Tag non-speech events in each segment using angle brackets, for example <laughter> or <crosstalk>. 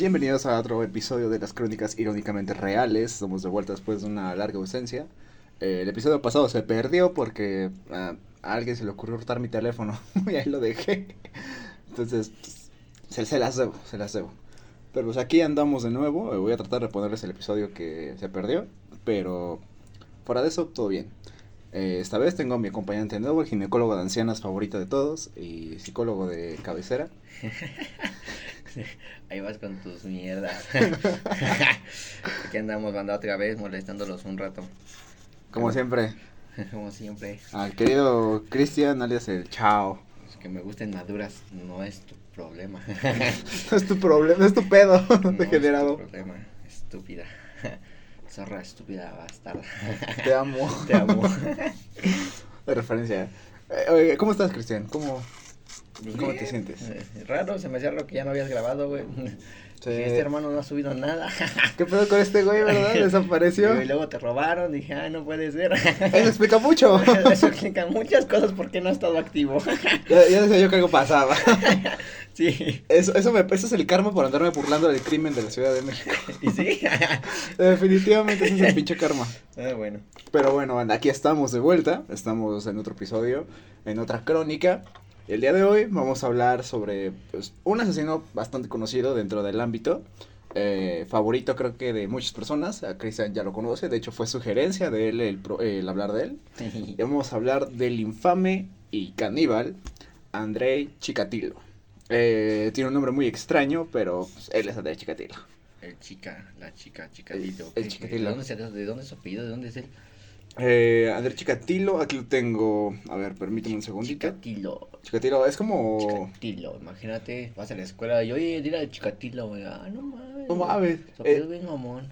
Bienvenidos a otro episodio de las crónicas irónicamente reales. Somos de vuelta después de una larga ausencia. Eh, el episodio pasado se perdió porque ah, a alguien se le ocurrió hurtar mi teléfono <laughs> y ahí lo dejé. Entonces, pues, se, se las debo, se las debo. Pero pues aquí andamos de nuevo. eh, Voy a tratar de ponerles el episodio que se perdió. Pero fuera de eso, todo bien. Eh, esta vez tengo a mi acompañante de nuevo, el ginecólogo de ancianas favorito de todos y psicólogo de cabecera. <laughs> <laughs> Ahí vas con tus mierdas. <laughs> Aquí andamos, banda, otra vez molestándolos un rato. Como siempre, <laughs> Como siempre. al querido Cristian, alias el Chao. Que me gusten maduras no es tu problema. No es tu problema, es tu pedo, No es tu problema, estúpida. Zorra estúpida bastarda. Te amo. Te amo. De referencia. Eh, oye, ¿cómo estás, Cristian? ¿Cómo? ¿Cómo te sientes? Eh, Raro, se me hacía raro que ya no habías grabado, güey. Sí. Este hermano no ha subido nada. <laughs> ¿Qué pedo con este güey, verdad? <laughs> Desapareció. Y luego te robaron, dije, ay, no puede ser. <laughs> Eso explica mucho. Eso explica muchas cosas porque no ha estado activo. ya, ya decía yo que algo pasaba. Sí. Eso, eso, me, eso es el karma por andarme burlando del crimen de la Ciudad de México. ¿Y sí? Definitivamente ese es el pinche karma. Ah, bueno. Pero bueno, aquí estamos de vuelta. Estamos en otro episodio, en otra crónica. El día de hoy vamos a hablar sobre pues, un asesino bastante conocido dentro del ámbito. eh, favorito creo que de muchas personas. A Cristian ya lo conoce. De hecho fue sugerencia de él el, pro- el hablar de él. <laughs> Y vamos a hablar del infame y caníbal Andrei Chikatilo. Eh, tiene un nombre muy extraño, pero pues, él es Andrei Chikatilo. El chica, la chica, chicatito. El ¿Qué- Chikatilo. ¿De dónde, se- ¿De dónde es su apellido? ¿De dónde es él? Eh, Andrei Chikatilo, aquí lo tengo. A ver, permíteme un segundito. Chicatilo. Chikatilo es como... Chicatilo, imagínate, vas a la escuela y oye, dile al chicatilo, güey. Ah, no mames. No mames. Eh, bien.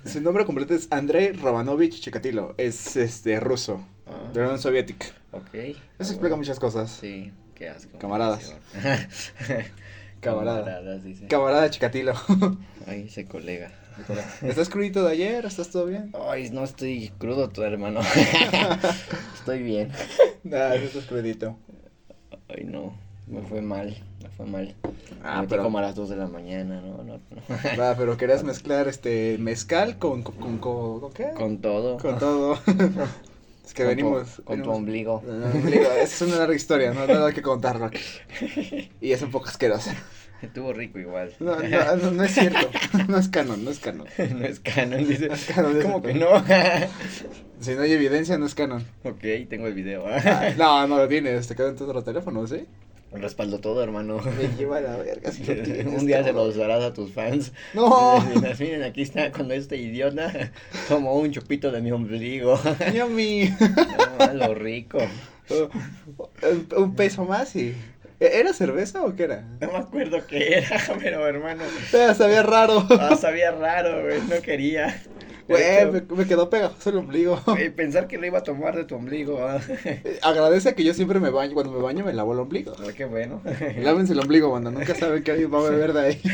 Su nombre completo es Andrei Romanovich Chikatilo. Es este ruso, Ah, de la Unión Soviética. ok. Eso Ah, explica bueno. muchas cosas. Sí, qué asco. Camaradas. <laughs> Camarada. Camaradas, dice. Camarada Chikatilo. <laughs> Ay, ese colega. <laughs> ¿Estás crudito de ayer? ¿Estás todo bien? Ay, no estoy crudo, tu hermano. <laughs> estoy bien. Nah, no estás crudito. Ay, no, me fue mal, me fue mal. Ah, me metí pero- como a las 2 de la mañana, no, no, no. Va, <laughs> pero querías mezclar este mezcal con con, con, con- ¿con qué? Con todo. Con todo. es que Con tu- venimos. con tu venimos- ombligo. No, ombligo, Esa es una larga historia, no hay nada que contarlo. Y es un poco asquerosa. <laughs> Estuvo rico igual. No, no, <laughs> no, no es cierto. No es canon, no es canon. <laughs> no es canon, dice. No es canon, ¿Cómo que no? Si no hay evidencia, no es canon. ok, tengo el video. Ah, No, no lo tienes, te quedó en tu otro teléfono, ¿sí? Respaldo todo, hermano. Me lleva la verga si lo tienes, Un día se los darás a tus fans. No. Miren, aquí está con este idiota. Como un chupito de mi ombligo. Yummy. Ah, lo rico. Un peso más y... ¿Era cerveza o qué era? No me acuerdo qué era, <laughs> pero hermano. Eh, sabía raro. Ah, sabía raro, güey. No quería. Güey, hecho, me, me quedó pegajoso el ombligo. <laughs> güey, pensar que lo iba a tomar de tu ombligo. ah. Eh, Agradece que yo siempre me baño, cuando me baño me lavo el ombligo. Ah, qué bueno. <laughs> Lávense el ombligo, banda, nunca saben que alguien va a beber de ahí. <laughs>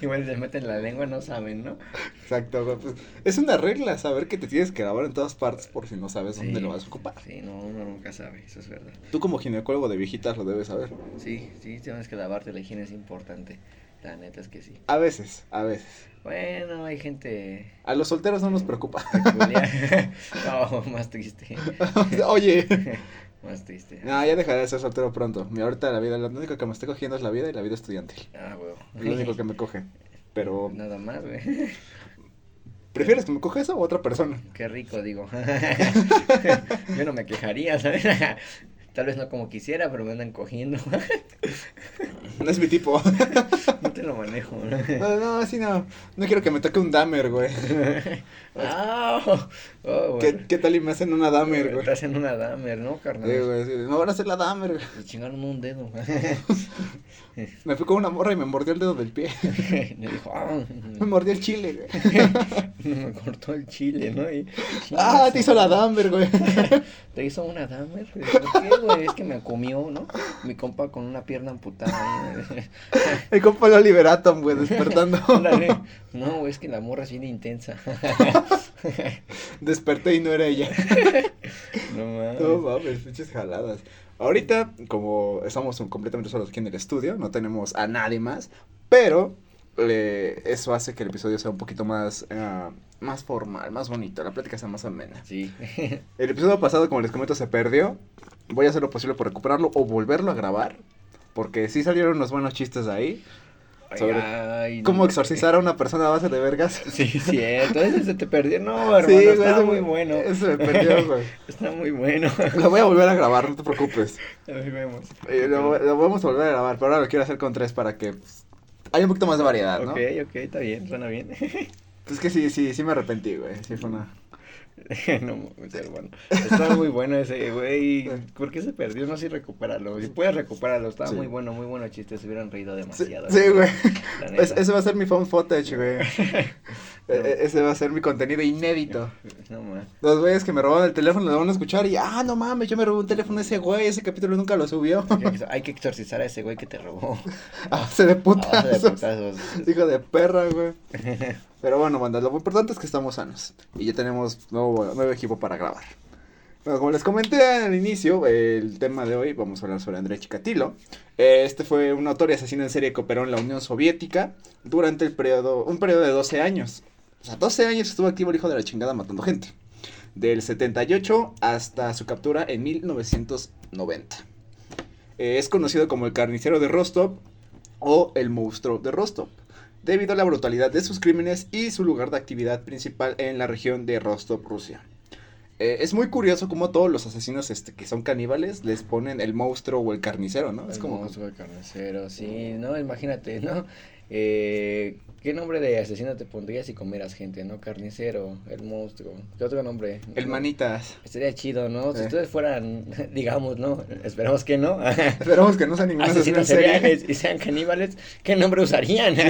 Igual les meten la lengua, no saben, ¿no? Exacto, güey, pues, es una regla saber que te tienes que lavar en todas partes por si no sabes dónde lo vas a ocupar. Sí, no, uno nunca sabe, eso es verdad. Tú como ginecólogo de viejitas lo debes saber. Sí, sí, tienes que lavarte, la higiene es importante. La neta es que sí. A veces, a veces. Bueno, hay gente A los solteros no nos preocupa. <laughs> <laughs> no, más triste. <laughs> Oye. Más triste. No, ya dejaré de ser soltero pronto. Mi ahorita la vida, lo único que me estoy cogiendo es la vida y la vida estudiantil. Ah. Es lo único que me coge. Pero, Nada más, güey. ¿prefieres que me coja eso o otra persona? Qué rico, digo. Yo no me quejaría, ¿sabes? Tal vez no como quisiera, pero me andan cogiendo. No es mi tipo. <laughs> No te lo manejo. ¿no? No, no, así no. No quiero que me toque un damer, güey. <laughs> Ah, oh, oh, ¿Qué. ¿Qué tal y me hacen una damer, güey? Te hacen una damer, ¿no, carnal? Sí, güey, sí, No van a hacer la damer, güey. Le chingaron un dedo. <laughs> Me fui con una morra y me mordió el dedo del pie. <laughs> Le dijo, ah, Me mordió el chile, güey. <laughs> me cortó el chile, ¿no? Y, Ah, te hizo la damer, güey. Te hizo una damer. ¿Por qué, güey? Es que me comió, ¿no? Mi compa con una pierna amputada. El compa lo liberaton, güey, despertando. No, güey, es que la morra es bien intensa. <laughs> Desperté y no era ella. <laughs> No mames. No mames, pinches jaladas. Ahorita, como estamos completamente solos aquí en el estudio, no tenemos a nadie más, pero eh, eso hace que el episodio sea un poquito más, ah, más formal, más bonito, la plática sea más amena. Sí. <laughs> El episodio pasado, como les comento, se perdió. Voy a hacer lo posible por recuperarlo o volverlo a grabar. Porque sí salieron unos buenos chistes ahí. Sobre Ay, no. ¿Cómo exorcizar a una persona a base de vergas? <laughs> Sí, cierto. Ese se te perdió. No, hermano, Sí, güey, está muy bueno. Eso me perdió, <laughs> güey. Está muy bueno. Lo voy a volver a grabar, no te preocupes. <laughs> Ahí vemos. Eh, lo, lo vamos a volver a grabar, pero ahora lo quiero hacer con tres para que pues, haya un poquito más de variedad, ¿no? Ok, ok, está bien, suena bien. Es que sí, sí, sí me arrepentí, güey. Sí fue una... <laughs> no hermano. Está muy bueno ese, güey. ¿Por qué se perdió? No sé si recuperarlo. Si puedes recuperarlo, estaba Sí. muy bueno, muy bueno chiste. Se hubieran reído demasiado. sí, güey. Es- ese va a ser mi phone footage, güey. <laughs> E- e- ese va a ser mi contenido inédito. <laughs> No. Los güeyes que me robaron el teléfono lo van a escuchar y, ah, no mames, yo me robé un teléfono de ese güey, ese capítulo nunca lo subió. <laughs> <laughs> Hay que exorcizar a ese güey que te robó. A base de A base de putazos. putazos. Hijo de perra, güey. Pero bueno, banda, lo importante es que estamos sanos. Y ya tenemos nuevo, nuevo equipo para grabar. Bueno, como les comenté al inicio, el tema de hoy vamos a hablar sobre André Chikatilo. Eh, Este fue un autor y asesino en serie que operó en la Unión Soviética durante el periodo, un periodo de 12 años. O sea, 12 años estuvo activo el hijo de la chingada matando gente. Del 78 hasta su captura en 1990. Eh, es conocido como el carnicero de Rostov o el monstruo de Rostov, debido a la brutalidad de sus crímenes y su lugar de actividad principal en la región de Rostov, Rusia. Eh, es muy curioso cómo todos los asesinos este, que son caníbales les ponen el monstruo o el carnicero, ¿no? Es Es como... como monstruo de carnicero, sí, no, imagínate, ¿no? Eh, ¿Qué nombre de asesino te pondrías si comieras gente, no? Carnicero, el monstruo, ¿qué otro nombre? El manitas. Estaría chido, ¿no? Si Eh. ustedes fueran, <laughs> digamos, ¿no? Esperamos que no. <laughs> Esperamos que no sea ningún asesino en Asesinos seriales y sean caníbales, ¿qué nombre usarían? <laughs>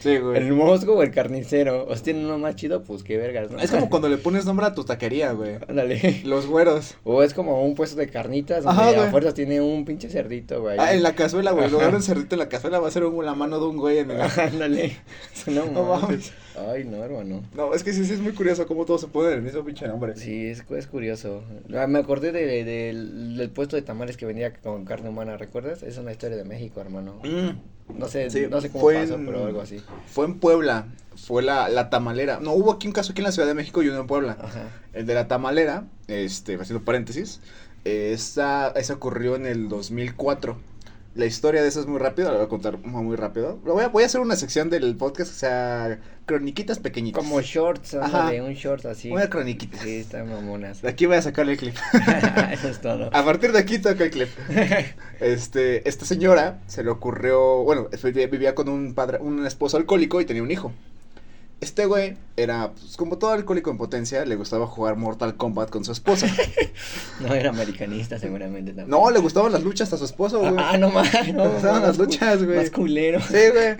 Sí, güey. ¿El monstruo o el carnicero? ¿O si tienen uno más chido? Pues qué vergas, ¿no? Es como cuando le pones nombre a tu taquería, güey. Ándale. Los güeros. O es como un puesto de carnitas donde Ajá, a fuerzas tiene un pinche cerdito, güey. Ah, en la cazuela, güey. En lugar de un Ajá. cerdito en la cazuela va a ser un- la mano de un güey en el... <laughs> Ándale. <laughs> No, No mames. Ay, no, hermano. No, es que sí, sí es muy curioso cómo todos se ponen el mismo pinche nombre. Sí, es, es curioso. Ah, Me acordé de, de- del, del puesto de tamales que vendía con carne humana, ¿recuerdas? Es una historia de México, hermano. Mm. No sé, Sí, no sé cómo fue pasó, en- pero algo así. Fue en Puebla, fue la, la tamalera. No, hubo aquí un caso aquí en la Ciudad de México y uno en Puebla. Ajá. El de la tamalera, este, haciendo paréntesis, esa, esa ocurrió en el 2004. La historia de eso es muy rápida, la voy a contar muy, muy rápido. Voy, a, voy a hacer una sección del podcast que sea croniquitas pequeñitas. Como shorts, ándale, un short así. Una croniquita. Sí, están mamonas. De aquí voy a sacarle el clip. <laughs> Eso es todo. A partir de aquí toca el clip. <laughs> Este, esta señora se le ocurrió, bueno, vivía vivía con un padre, un esposo alcohólico y tenía un hijo. Este güey era, pues, como todo alcohólico en potencia, le gustaba jugar Mortal Kombat con su esposa. <laughs> No era americanista, seguramente también. No, le gustaban las luchas a su esposo, güey. Ah, no más. No, <laughs> Le gustaban las luchas, güey. Más culero. Sí, güey.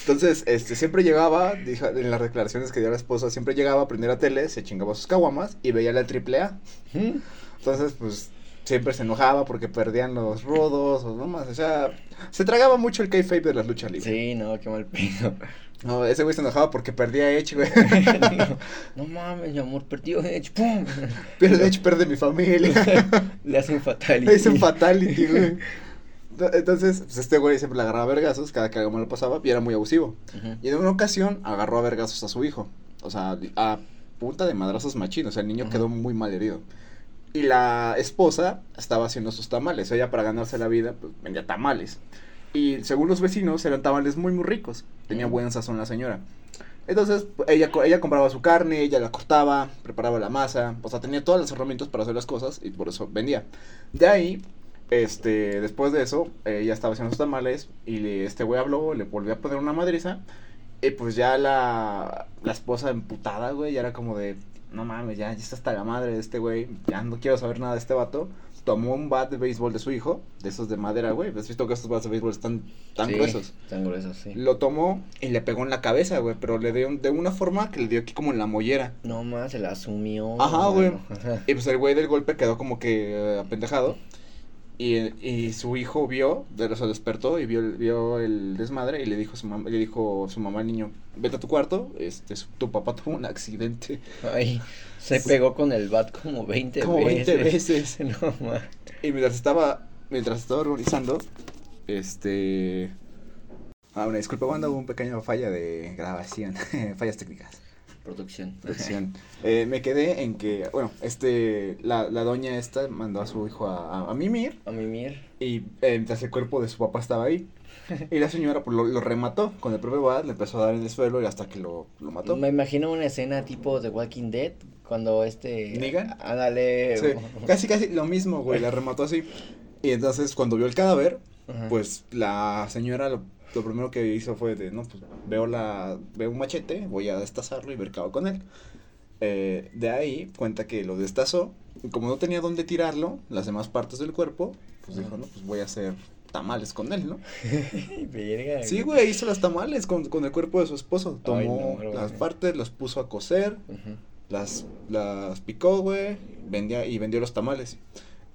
Entonces, este, siempre llegaba, dijo, en las declaraciones que dio la esposa, siempre llegaba a prender la tele, se chingaba sus caguamas y veía la triple A. Entonces, pues, siempre se enojaba porque perdían los rodos o no más, o sea, se tragaba mucho el kayfabe de las luchas libres. Sí, no, qué mal pedo. No, ese güey se enojaba porque perdía Edge, güey. no, <laughs> no mames, mi amor, perdió Edge, ¡pum! Pierde Edge, pierde mi familia. <laughs> Le hace un fatality. Le hice un fatality, güey. Entonces, pues este güey siempre le agarraba a vergazos cada que algo malo pasaba y era muy abusivo. Y en una ocasión agarró a vergazos a su hijo. O sea, a punta de madrazos machinos. O sea, el niño quedó muy mal herido. Y la esposa estaba haciendo sus tamales. Ella, para ganarse la vida, pues vendía tamales. Y según los vecinos, eran tamales muy, muy ricos. Tenía Ujú. buen sazón la señora. Entonces, pues, ella, ella compraba su carne, ella la cortaba, preparaba la masa. O sea, tenía todas las herramientas para hacer las cosas y por eso vendía. De ahí, este, después de eso, ella estaba haciendo sus tamales y le- este güey habló, le volvió a poner una madriza. Y pues ya la, la esposa emputada, güey, ya era como de, no mames, ya, ya está hasta la madre de este güey, ya no quiero saber nada de este vato. Tomó un bat de béisbol de su hijo, de esos de madera, güey. ¿Has visto que estos bats de béisbol están tan Sí, gruesos? Tan gruesos, sí. Lo tomó y le pegó en la cabeza, güey, pero le dio de una forma que le dio aquí como en la mollera. No más, se la asumió. Ajá, güey. <laughs> Y pues el güey del golpe quedó como que eh, apendejado. Y, y su hijo vio, de se despertó y vio, el- vio el desmadre y le dijo a su mamá, le dijo su mamá al niño, vete a tu cuarto, este, su- tu papá tuvo un accidente. Ay, se pegó con el bat como 20 Como veces. 20 veces. <laughs> No más. Y mientras estaba, mientras estaba organizando, este, Ah, una disculpa, banda, hubo un pequeño falla de grabación, <laughs> fallas técnicas. Producción. Producción. <laughs> Eh, me quedé en que, bueno, este, la, la doña esta mandó a su hijo a, a, a mimir A mimir. y eh, mientras el cuerpo de su papá estaba ahí. <laughs> Y la señora pues, lo, lo remató con el propio bat, le empezó a dar en el suelo y hasta que lo, lo mató. Me imagino una escena tipo de Walking Dead cuando este. ¿Negan? Ándale. Sí, casi, casi lo mismo, güey, la remató así. Y entonces cuando vio el cadáver, Ajá. pues la señora lo, lo primero que hizo fue de, no, pues veo la, veo un machete, voy a destazarlo y ver qué hago con él. Eh, de ahí cuenta que lo destazó y como no tenía dónde tirarlo, las demás partes del cuerpo, pues dijo, no, pues voy a hacer tamales con él, ¿no? <laughs> Verga. Sí, güey, hizo las tamales con, con el cuerpo de su esposo. Tomó Ay, no, las partes, las puso a cocer, Ujú. las, las picó, güey, vendía, y vendió los tamales.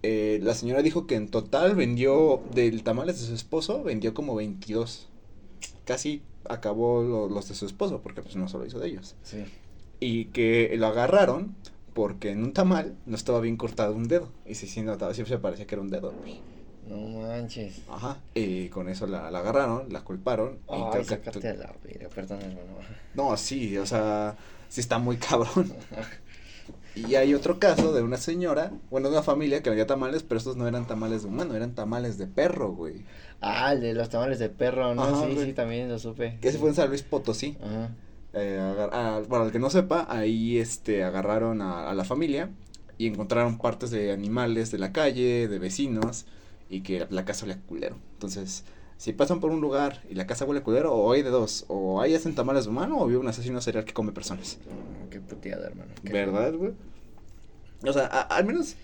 Eh, la señora dijo que en total vendió, del tamales de su esposo, vendió como 22. Casi acabó lo- los de su esposo, porque pues no solo hizo de ellos. Sí. Y que lo agarraron porque en un tamal no estaba bien cortado un dedo. Y sí, sí, notaba, se parecía que era un dedo. No manches. Ajá. Y con eso la, la agarraron, la culparon. y creo que- la perdón, hermano. No, sí, o sea, sí está muy cabrón. <laughs> Y hay otro caso de una señora, bueno, de una familia que vendía tamales, pero estos no eran tamales de humano, eran tamales de perro, güey. Ah, el de los tamales de perro, ¿no? Ajá, sí, güey. sí, también lo supe. Que ese fue en San Luis Potosí. Ajá. Eh, para el que no sepa, ahí este, agarraron a, a la familia y encontraron partes de animales de la calle, de vecinos, y que la, la casa olía culero. Entonces, si pasan por un lugar y la casa huele culero, o hay de dos, o ahí hacen tamales de humano, o vive un asesino serial que come personas. Mm, Qué puteada, hermano. Qué ¿Verdad, güey? O sea, a- al menos.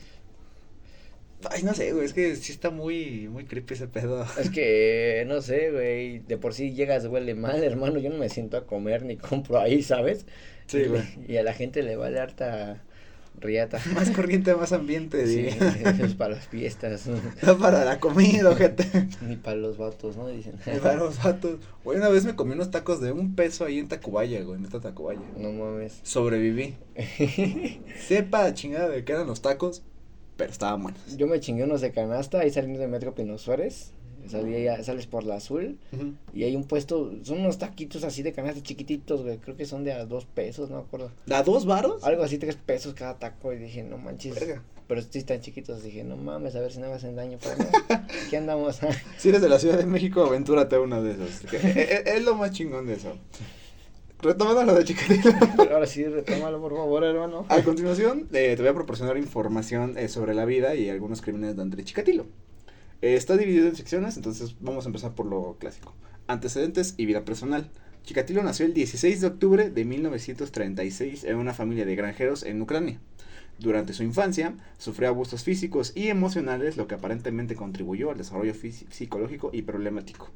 Ay, no sé, güey, es que sí está muy, muy creepy ese pedo. Es que, <laughs> no sé, güey, de por sí llegas, huele mal, hermano, yo no me siento a comer ni compro ahí, ¿sabes? Sí, Y- güey. Y a la gente le vale harta riata. <laughs> Más corriente, más ambiente, Sí, diría. es para las fiestas, <laughs> No para la comida, gente. ni para los vatos, ¿no? Dicen. Para los vatos. Güey, una vez me comí unos tacos de un peso ahí en Tacubaya, güey, en esta Tacubaya. No mames. Sobreviví. <laughs> Sepa la chingada de qué eran los tacos, pero estaban buenos. Yo me chingué unos de canasta ahí saliendo de Metro Pino Suárez. Salí ya- sales por la azul y hay un puesto, son unos taquitos así de canasta chiquititos, güey. Creo que son de a dos pesos, no me acuerdo. ¿Da dos varos? Algo así, tres pesos cada taco. Y dije, no manches. Verga. Pero sí están chiquitos. Dije, no mames, a ver si no me hacen daño. Pero aquí <laughs> andamos. <laughs> Si eres de la Ciudad de México, aventúrate a uno de esos. que es, es- lo más chingón de eso. Retomando lo de Chicatilo. <laughs> Ahora sí, retómalo, por favor, hermano. A continuación, eh, te voy a proporcionar información eh, sobre la vida y algunos crímenes de André Chikatilo. Eh, está dividido en secciones, entonces vamos a empezar por lo clásico. Antecedentes y vida personal. Chikatilo nació el 16 de octubre de 1936 en una familia de granjeros en Ucrania. Durante su infancia, sufrió abusos físicos y emocionales, lo que aparentemente contribuyó al desarrollo psicológico y problemático.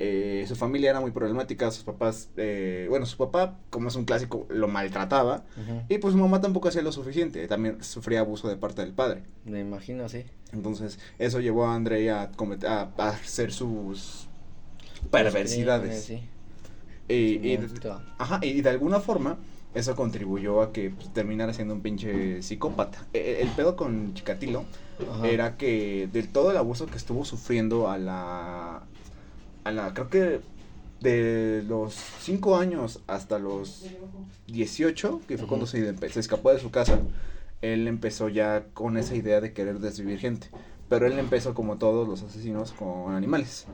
Eh, su familia era muy problemática, sus papás, eh, bueno, su papá, como es un clásico, lo maltrataba. Y pues su mamá tampoco hacía lo suficiente, también sufría abuso de parte del padre. Me imagino, sí. Entonces, eso llevó a Andrei a, cometer, a, a hacer sus perversidades. Sí. Y, y- Monstruo. ajá, y de alguna forma, eso contribuyó a que pues, terminara siendo un pinche psicópata. E- e- El, pedo con Chikatilo Ajá. era que del todo el abuso que estuvo sufriendo a la. A la. Creo que de los 5 años hasta los 18, que fue cuando se, se escapó de su casa, él empezó ya con esa idea de querer desvivir gente. Pero él empezó como todos los asesinos con animales.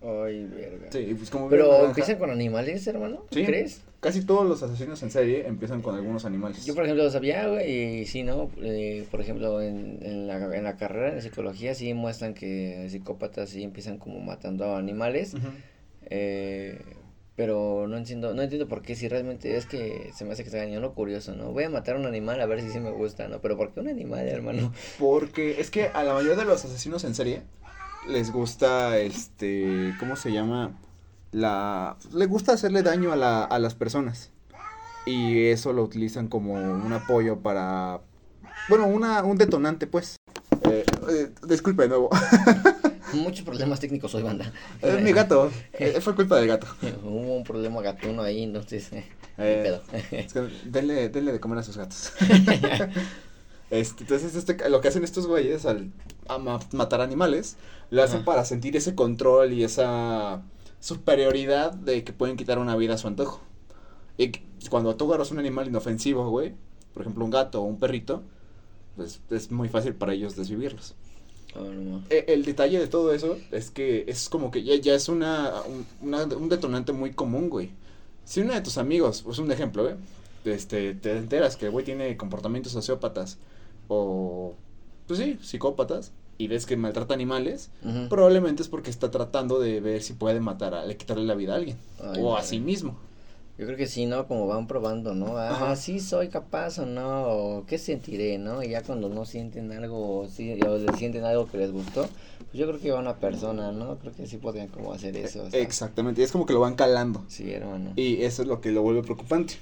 Ay, verga. Sí, pues como Pero naranja, empiezan con animales, hermano. Sí. ¿Crees? Casi todos los asesinos en serie empiezan con algunos animales. Yo, por ejemplo, lo sabía, güey, y sí, ¿no? Eh, por ejemplo, en, en, la, en la carrera de psicología sí muestran que psicópatas sí empiezan como matando a animales. Eh, pero no entiendo, no entiendo por qué, si realmente es que se me hace que está engañando curioso, ¿no? Voy a matar a un animal a ver si sí me gusta, ¿no? Pero ¿por qué un animal, hermano? Porque es que a la mayoría de los asesinos en serie les gusta, este, ¿cómo se llama? La, le gusta hacerle daño a, la, a las personas. Y eso lo utilizan como un apoyo para, bueno, una, un detonante, pues. Eh, eh, disculpe de nuevo, <laughs> Muchos problemas técnicos hoy, banda. es mi gato, eh, fue culpa del gato. <laughs> Hubo un problema gatuno ahí, entonces, eh, Eh, pedo. Es que denle, denle de comer a sus gatos. <laughs> Este, entonces, este, lo que hacen estos güeyes al a ma- matar animales, lo hacen Ajá. para sentir ese control y esa superioridad de que pueden quitar una vida a su antojo. Y cuando tú agarras un animal inofensivo, güey, por ejemplo un gato o un perrito, pues es muy fácil para ellos desvivirlos. Oh, no. E, el, detalle de todo eso es que es como que ya, ya es una un, detonante muy común, güey. Si uno de tus amigos, pues un ejemplo, güey, este, te enteras que el güey tiene comportamientos sociópatas o, pues sí, psicópatas, y ves que maltrata animales, probablemente es porque está tratando de ver si puede matar a, quitarle la vida a alguien, o a sí mismo. Yo creo que sí, ¿no? Como van probando, ¿no? Ah, sí soy capaz o no, o qué sentiré, ¿no? Y ya cuando no sienten algo, o, sí, o sienten algo que les gustó, pues yo creo que va una persona, ¿no? Creo que sí podrían como hacer eso. Exactamente, es como que lo van calando. Sí, hermano. Y eso es lo que lo vuelve preocupante.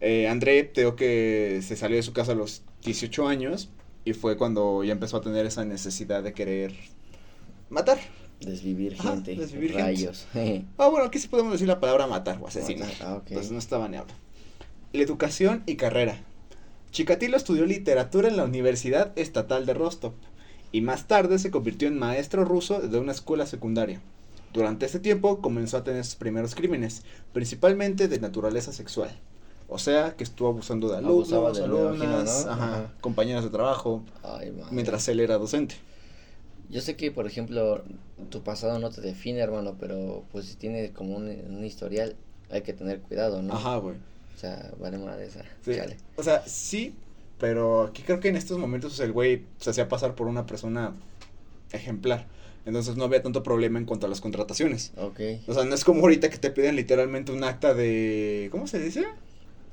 Eh, André, tengo que se salió de su casa a los 18 años y fue cuando ya empezó a tener esa necesidad de querer matar. Desvivir gente. desvivir rayos. <laughs> ah, bueno, aquí sí podemos decir la palabra matar o asesinar. Ah, Entonces no está baneado. La educación y carrera. Chikatilo estudió literatura en la Universidad Estatal de Rostov y más tarde se convirtió en maestro ruso de una escuela secundaria. Durante ese tiempo comenzó a tener sus primeros crímenes, principalmente de naturaleza sexual. O sea, que estuvo abusando de alumnos, de alumnas, compañeras de trabajo, mientras él era docente. Yo sé que, por ejemplo, tu pasado no te define, hermano, pero pues si tienes como un, historial, hay que tener cuidado, ¿no? Ajá, güey. O sea, vale más de esa. Sí. O sea, sí, pero aquí creo que en estos momentos el güey se hacía pasar por una persona ejemplar. Entonces no había tanto problema en cuanto a las contrataciones. Ok. O sea, no es como ahorita que te piden literalmente un acta de... ¿Cómo se dice?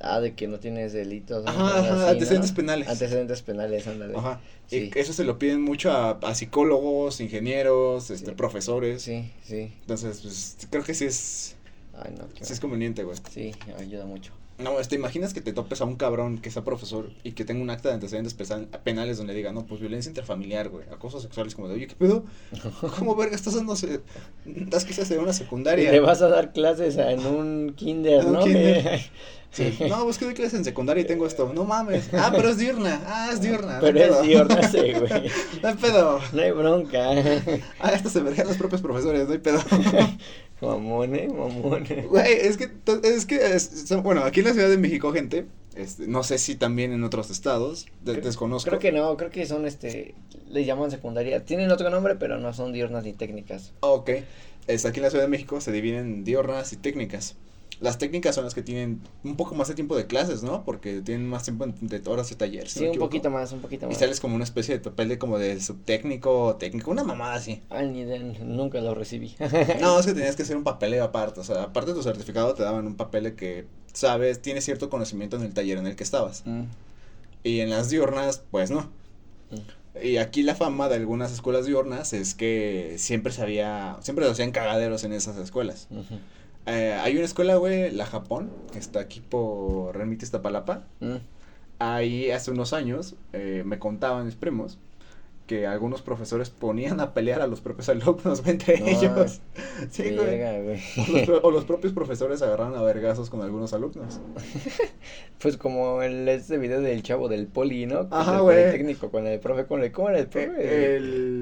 Ah, de que no tienes delitos. Ajá, ajá antecedentes penales. Antecedentes penales, ándale. Ajá. Y eso se lo piden mucho a, a psicólogos, ingenieros, este, profesores. Sí, sí. Entonces, pues, creo que sí es. Ay, no, sí es conveniente, güey. Sí, ayuda mucho. No, ¿te imaginas que te topes a un cabrón que sea profesor y que tenga un acta de antecedentes penales donde diga, no, pues violencia intrafamiliar, güey, acosos sexuales, como de, oye, ¿qué pedo? <laughs> ¿Cómo verga estás dando, das quizás en una secundaria? Le vas a dar clases en un kinder, ¿no? <laughs> Sí. No, pues que doy clases en secundaria y tengo esto. No mames. Ah, pero es diurna. Ah, es diurna. Pero es diurna, sí, <laughs> güey. No hay pedo. No hay bronca. Ah, esto se verán los propios profesores, no hay pedo. Mamone, mamone. Güey, es que, es que, bueno, aquí en la Ciudad de México, gente, este, no sé si también en otros estados, desconozco. Creo que no, creo que son, este, le llaman secundaria. Tienen otro nombre, pero no son diurnas ni técnicas. Ok, es, aquí en la Ciudad de México se dividen en diurnas y técnicas. Las técnicas son las que tienen un poco más de tiempo de clases, ¿no? Porque tienen más tiempo de horas de taller. sí, un poquito más, un poquito más. Y sales como una especie de papel de como de subtécnico técnico, una mamada así. Ay, ni de, nunca lo recibí. <laughs> no, es que tenías que <laughs> hacer un papel aparte, o sea, aparte de tu certificado te daban un papel de que sabes, tienes cierto conocimiento en el taller en el que estabas. Mm. Y en las diurnas, pues no. Mm. Y aquí la fama de algunas escuelas diurnas es que siempre se había, siempre se hacían cagaderos en esas escuelas. Eh, hay una escuela, güey, la Japón, que está aquí por Remite Iztapalapa. Mm. Ahí hace unos años eh, me contaban mis primos que algunos profesores ponían a pelear a los propios <laughs> alumnos entre ellos. <laughs> Sí, güey. O, los, <laughs> propios profesores agarraron a vergazos con algunos alumnos. pues como el este video del chavo del poli, ¿no? Ajá, güey. técnico con el profe, con el, ¿cómo era el profe? El, el,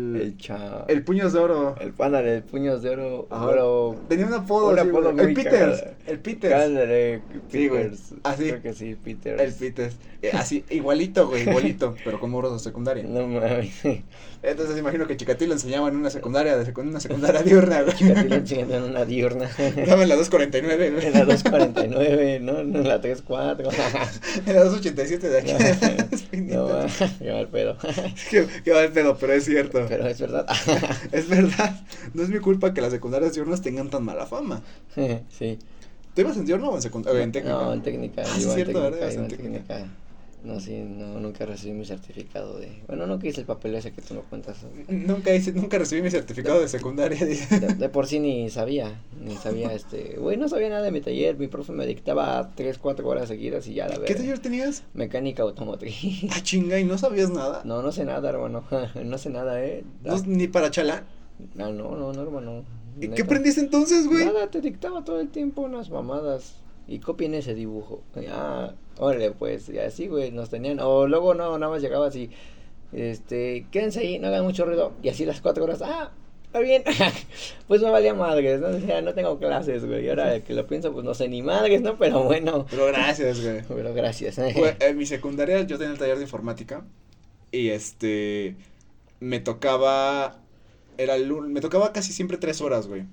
El puños de oro. El pana el puños de oro. Oro. Tenía un apodo, un apodo El Peters. El Peters. Cándale, Peters. Sí, Así. Creo que sí, Peters. El Peters. Eh, así, igualito, güey, igualito, <laughs> pero con muros de secundaria. No mames. Entonces imagino que Chikatilo enseñaba en una secundaria, de una secundaria diurna, güey. Chikatilo enseñando en una diurna. Estaba en la 249, güey. En la 249, ¿no? En la 34. <laughs> en la 287 de aquí. <laughs> no, va, qué mal pedo. qué, qué mal pedo, pero es cierto. Pero es verdad. <laughs> es verdad. No es mi culpa que las secundarias diurnas tengan tan mala fama. sí. ¿Tú ibas en diurno o en secundaria? En técnica. No, en técnica. Ah, es cierto, ¿verdad? En técnica. No, sí, no, nunca recibí mi certificado de... Bueno, nunca hice el papel ese que tú no cuentas. Nunca hice, nunca recibí mi certificado de, secundaria. De, por sí ni sabía, ni sabía, <laughs> este... Güey, no sabía nada de mi taller, mi profe me dictaba tres, cuatro horas seguidas y ya la verdad. ¿Qué taller tenías? Mecánica automotriz. Ah, chinga, ¿y no sabías nada? No, no sé nada, hermano, <laughs> no sé nada, ¿eh? ¿Ni para chala? No, no, no, no, hermano. ¿Y qué aprendiste entonces, güey? Nada, te dictaba todo el tiempo unas mamadas y copien ese dibujo. Ah, órale, pues, y así, güey, nos tenían, o luego no, nada más llegaba así, este, quédense ahí, no hagan mucho ruido, y así las cuatro horas, ah, está bien. <laughs> pues me valía madres, ¿no? O sea, no tengo clases, güey. Y ahora que lo pienso, pues no sé ni madres, ¿no? Pero bueno. Pero gracias, güey. <laughs> Pero gracias. Güey, en mi secundaria yo tenía el taller de informática y este me tocaba era me tocaba casi siempre tres horas, güey.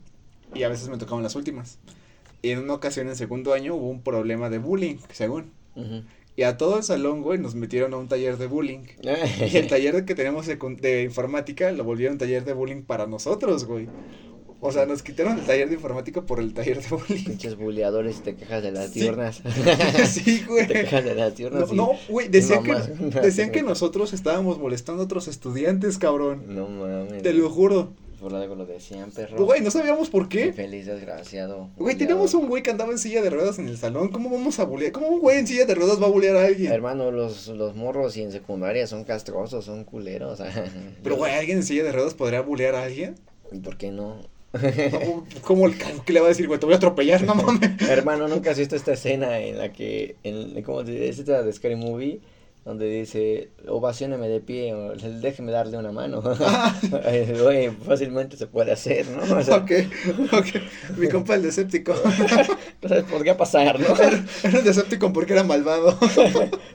Y a veces me tocaban las últimas. Y en una ocasión en segundo año hubo un problema de bullying, según. Y a todo el salón, güey, nos metieron a un taller de bullying. <laughs> Y el taller que tenemos de, de informática lo volvieron taller de bullying para nosotros, güey. O sea, nos quitaron el taller de informática por el taller de bullying. Pinches buleadores, te quejas de las Sí. diurnas. <laughs> sí, güey. Te quejas de las No, diurnas. y- no, güey, decían, que, decían que nosotros estábamos molestando a otros estudiantes, cabrón. No mames. Te lo juro. Por algo lo decían, perro. Güey, no sabíamos por qué. Feliz desgraciado. Güey, tenemos un güey que andaba en silla de ruedas en el salón. ¿Cómo vamos a bullear? ¿Cómo un güey en silla de ruedas va a bullear a alguien? Hermano, los, los morros y en secundaria son castrosos, son culeros. <laughs> Pero, güey, ¿alguien en silla de ruedas podría bullear a alguien? ¿Por qué no? No, ¿Cómo el qué le va a decir, güey? Te voy a atropellar, no <laughs> mames. Hermano, ¿nunca has visto esta escena en la que, en, ¿cómo se dice? Es esta de Scary Movie, donde dice, ovacióneme de pie, o déjeme darle una mano. <laughs> <laughs> Güey, fácilmente se puede hacer, ¿no? O sea, Ok, ok. Mi <laughs> compa el Decepticon. no sabes, podría pasar, ¿no? Era un Decepticon porque era malvado.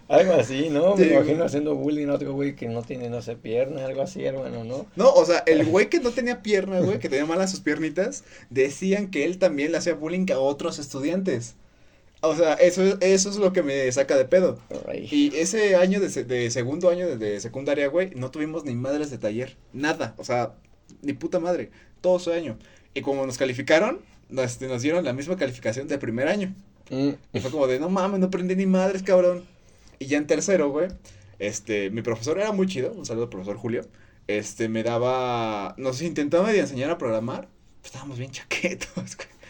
Algo así, ¿no? Me imagino haciendo bullying a otro güey que no tiene, no sé, pierna, algo así, hermano, ¿no? No, o sea, el güey que no tenía pierna, güey, que tenía malas sus piernitas, decían que él también le hacía bullying a otros estudiantes. O sea, eso, eso es lo que me saca de pedo. Y ese año de, de segundo año de, de secundaria, güey, no tuvimos ni madres de taller. Nada. O sea, ni puta madre. Todo ese año. Y como nos calificaron, nos, nos dieron la misma calificación del primer año. Mm. Y fue como de, no mames, no aprendí ni madres, cabrón. Y ya en tercero, güey, este, mi profesor era muy chido, un saludo al profesor Julio. Este, me daba, nos intentaba medio enseñar a programar. Pues estábamos bien chaquetos, <laughs> güey.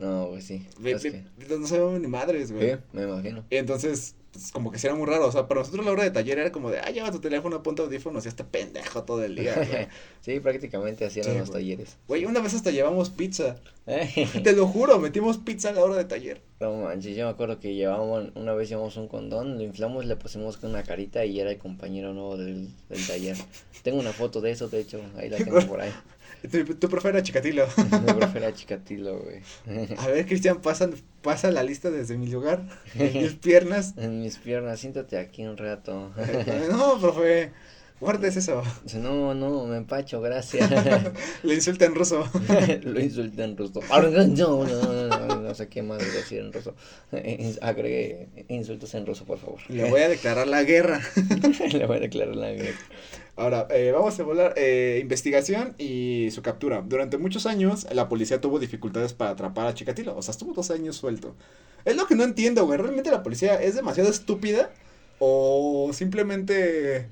No, güey, sí. Es ve- que- No sabíamos ni madres, güey. Sí, me imagino. Y entonces, pues, como que sí era muy raro. O sea, para nosotros la hora de taller era como de, ah, lleva tu teléfono, ponte audífonos y hasta pendejo todo el día, güey. <laughs> sí, prácticamente así eran Sí, los güey. talleres. Güey, una vez hasta llevamos pizza. Te lo juro, metimos pizza a la hora de taller. No manches, yo me acuerdo que llevábamos, una vez llevamos un condón, lo inflamos, le pusimos con una carita y era el compañero nuevo del, del taller. Tengo una foto de eso, de hecho, ahí la <laughs> tengo por ahí. Tu, tu profe era Chikatilo. <laughs> Me prefiero a Chikatilo, güey. A ver, Cristian, pasa, pasa la lista desde mi lugar. En <laughs> mis piernas. En mis piernas, siéntate aquí un rato. <laughs> No, profe. Guardes eso. No, no, me empacho, gracias. <laughs> Le insulta en ruso. <laughs> Lo insulté en ruso. No, no, no, no, no sé qué más decir en ruso. Agregue insultos en ruso, por favor. Le voy a declarar la guerra. <laughs> Le voy a declarar la guerra. Ahora, eh, vamos a volar eh, investigación y su captura. Durante muchos años, la policía tuvo dificultades para atrapar a Chikatilo. O sea, estuvo dos años suelto. Es lo que no entiendo, güey. ¿Realmente la policía es demasiado estúpida? ¿O simplemente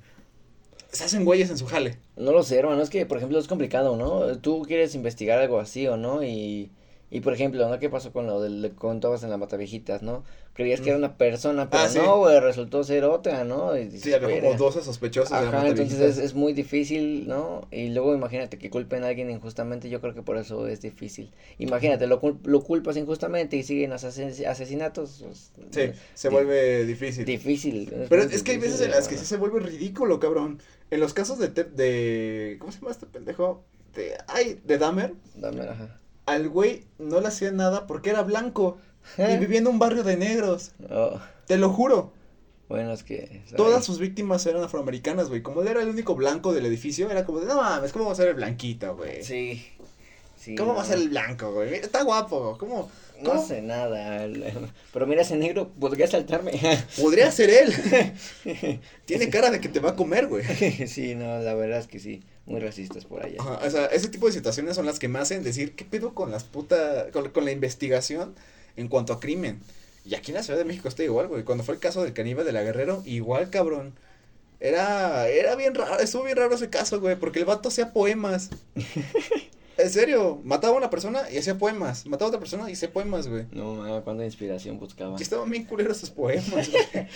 se hacen güeyes en su jale? No lo sé, hermano, es que, por ejemplo, es complicado, ¿no? Tú quieres investigar algo así o no, y, y por ejemplo, ¿no? ¿Qué pasó con lo del que contabas en la Mataviejitas, no? Creías que era una persona, pero Ah, sí. no, güey, resultó ser otra, ¿no? Y dices, Sí, había como "Verga". 12 sospechosos. de la Ajá, entonces es, es muy difícil, ¿no? Y luego imagínate que culpen a alguien injustamente, yo creo que por eso es difícil. Imagínate, lo, cul- lo culpas injustamente y siguen ases- asesinatos. pues, Sí, se vuelve difícil. Difícil. Pero es que hay veces en las que sí se vuelve ridículo, cabrón. En los casos de, Te- de ¿cómo se llama este pendejo? De, ay, de Dahmer, Dame, ajá. Al güey no le hacía nada porque era blanco y vivía en un barrio de negros. Oh, Te lo juro. bueno, es que... Todas sus víctimas eran afroamericanas, güey. Como él era el único blanco del edificio, era como de, no mames, ¿cómo va a ser el blanquito, güey? Sí. sí ¿Cómo va a no. ser el blanco, güey? Está guapo, ¿cómo? No sé nada, pero mira ese negro, podría saltarme. <laughs> Podría ser él. <laughs> Tiene cara de que te va a comer, güey. <laughs> sí, no, la verdad es que sí, muy racistas por allá. Ajá, o sea, ese tipo de situaciones son las que me hacen decir, ¿qué pedo con las puta, con, con la investigación en cuanto a crimen? Y aquí en la Ciudad de México está igual, güey. Cuando fue el caso del caníbal de la Guerrero, igual, cabrón. Era, era bien raro, estuvo bien raro ese caso, güey, porque el vato hacía poemas. <laughs> En serio, mataba a una persona y hacía poemas. Mataba a otra persona y hacía poemas, güey. No, mames, cuánta inspiración buscaba. Y estaban bien culeros esos poemas, <laughs> güey.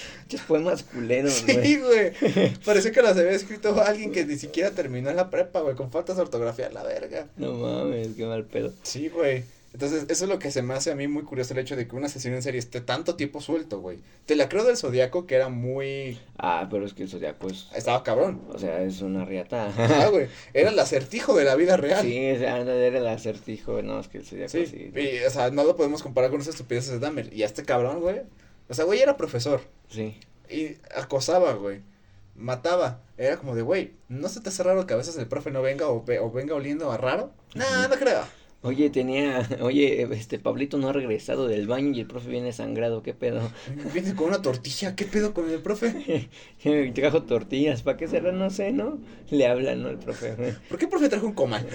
Poemas culeros, Sí, güey. güey. <laughs> Parecía que las había escrito alguien que ni siquiera terminó la prepa, güey, con faltas de ortografía, la verga. No mames, qué mal pedo. Sí, güey. Entonces, eso es lo que se me hace a mí muy curioso el hecho de que un asesino en serie esté tanto tiempo suelto, güey. Te la creo del Zodíaco que era muy... Ah, pero es que el Zodíaco es... Estaba cabrón. O sea, es una riata. Ah, güey. <laughs> Era el acertijo de la vida real. Sí, era el acertijo, no, es que el Zodíaco sí. sí. Y, o sea, no lo podemos comparar con esas estupideces de Dahmer. Y a este cabrón, güey. O sea, güey era profesor. Sí. Y acosaba, güey. Mataba. Era como de, güey, ¿no se te hace raro que a veces el profe no venga o, o venga oliendo a raro? No, no creo. Oye, tenía, <laughs> oye, este Pablito no ha regresado del baño y el profe viene sangrado, ¿qué pedo? Viene con una tortilla, ¿qué pedo con el profe? <laughs> trajo tortillas, ¿para qué será? No sé, ¿no? Le hablan, ¿no? El profe. <laughs> ¿Por qué el profe trajo un comal?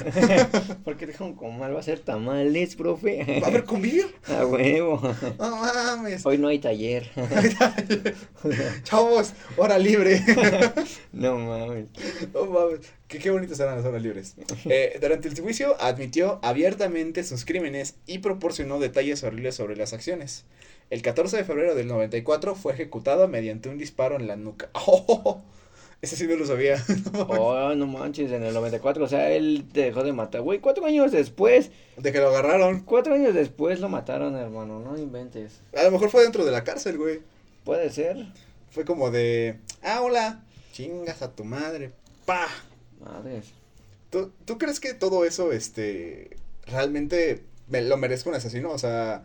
¿Por qué trajo un comal? ¿Va a ser tamales, profe? ¿Va a haber convivio? A huevo. No mames. Hoy no hay taller. Chavos, hora libre. no mames. No mames. Qué, qué bonitas eran las horas libres. <laughs> Eh, durante el juicio admitió abiertamente sus crímenes y proporcionó detalles horribles sobre las acciones. El 14 de febrero del 94 fue ejecutado mediante un disparo en la nuca. <laughs> Oh, ese sí no lo sabía. <laughs> oh, no manches, en el 94, o sea, él dejó de matar. Güey, cuatro años después. De que lo agarraron. Cuatro años después lo mataron, hermano, no inventes. A lo mejor fue dentro de la cárcel, güey. Puede ser. Fue como de, ah, hola, chingas a tu madre, pa. Madres. ¿Tú, ¿Tú crees que todo eso, este, realmente lo merezca un asesino? O sea,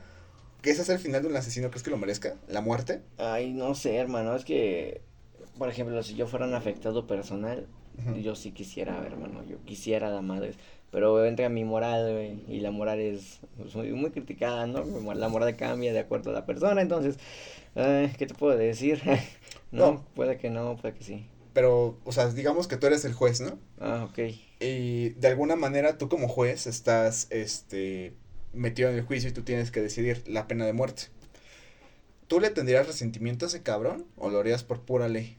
¿qué es el final de un asesino? ¿Crees que lo merezca? ¿La muerte? Ay, no sé, hermano, es que, por ejemplo, si yo fuera un afectado personal, yo sí quisiera, hermano, yo quisiera la madre. Pero entra mi moral, güey, y la moral es pues, muy, muy, criticada, ¿no? La moral cambia de acuerdo a la persona, entonces, ¿qué te puedo decir? <laughs> no, puede que no, puede que sí pero, o sea, digamos que tú eres el juez, ¿no? Ah, ok. Y de alguna manera tú como juez estás, este, metido en el juicio y tú tienes que decidir la pena de muerte. ¿Tú le tendrías resentimiento a ese cabrón o lo harías por pura ley?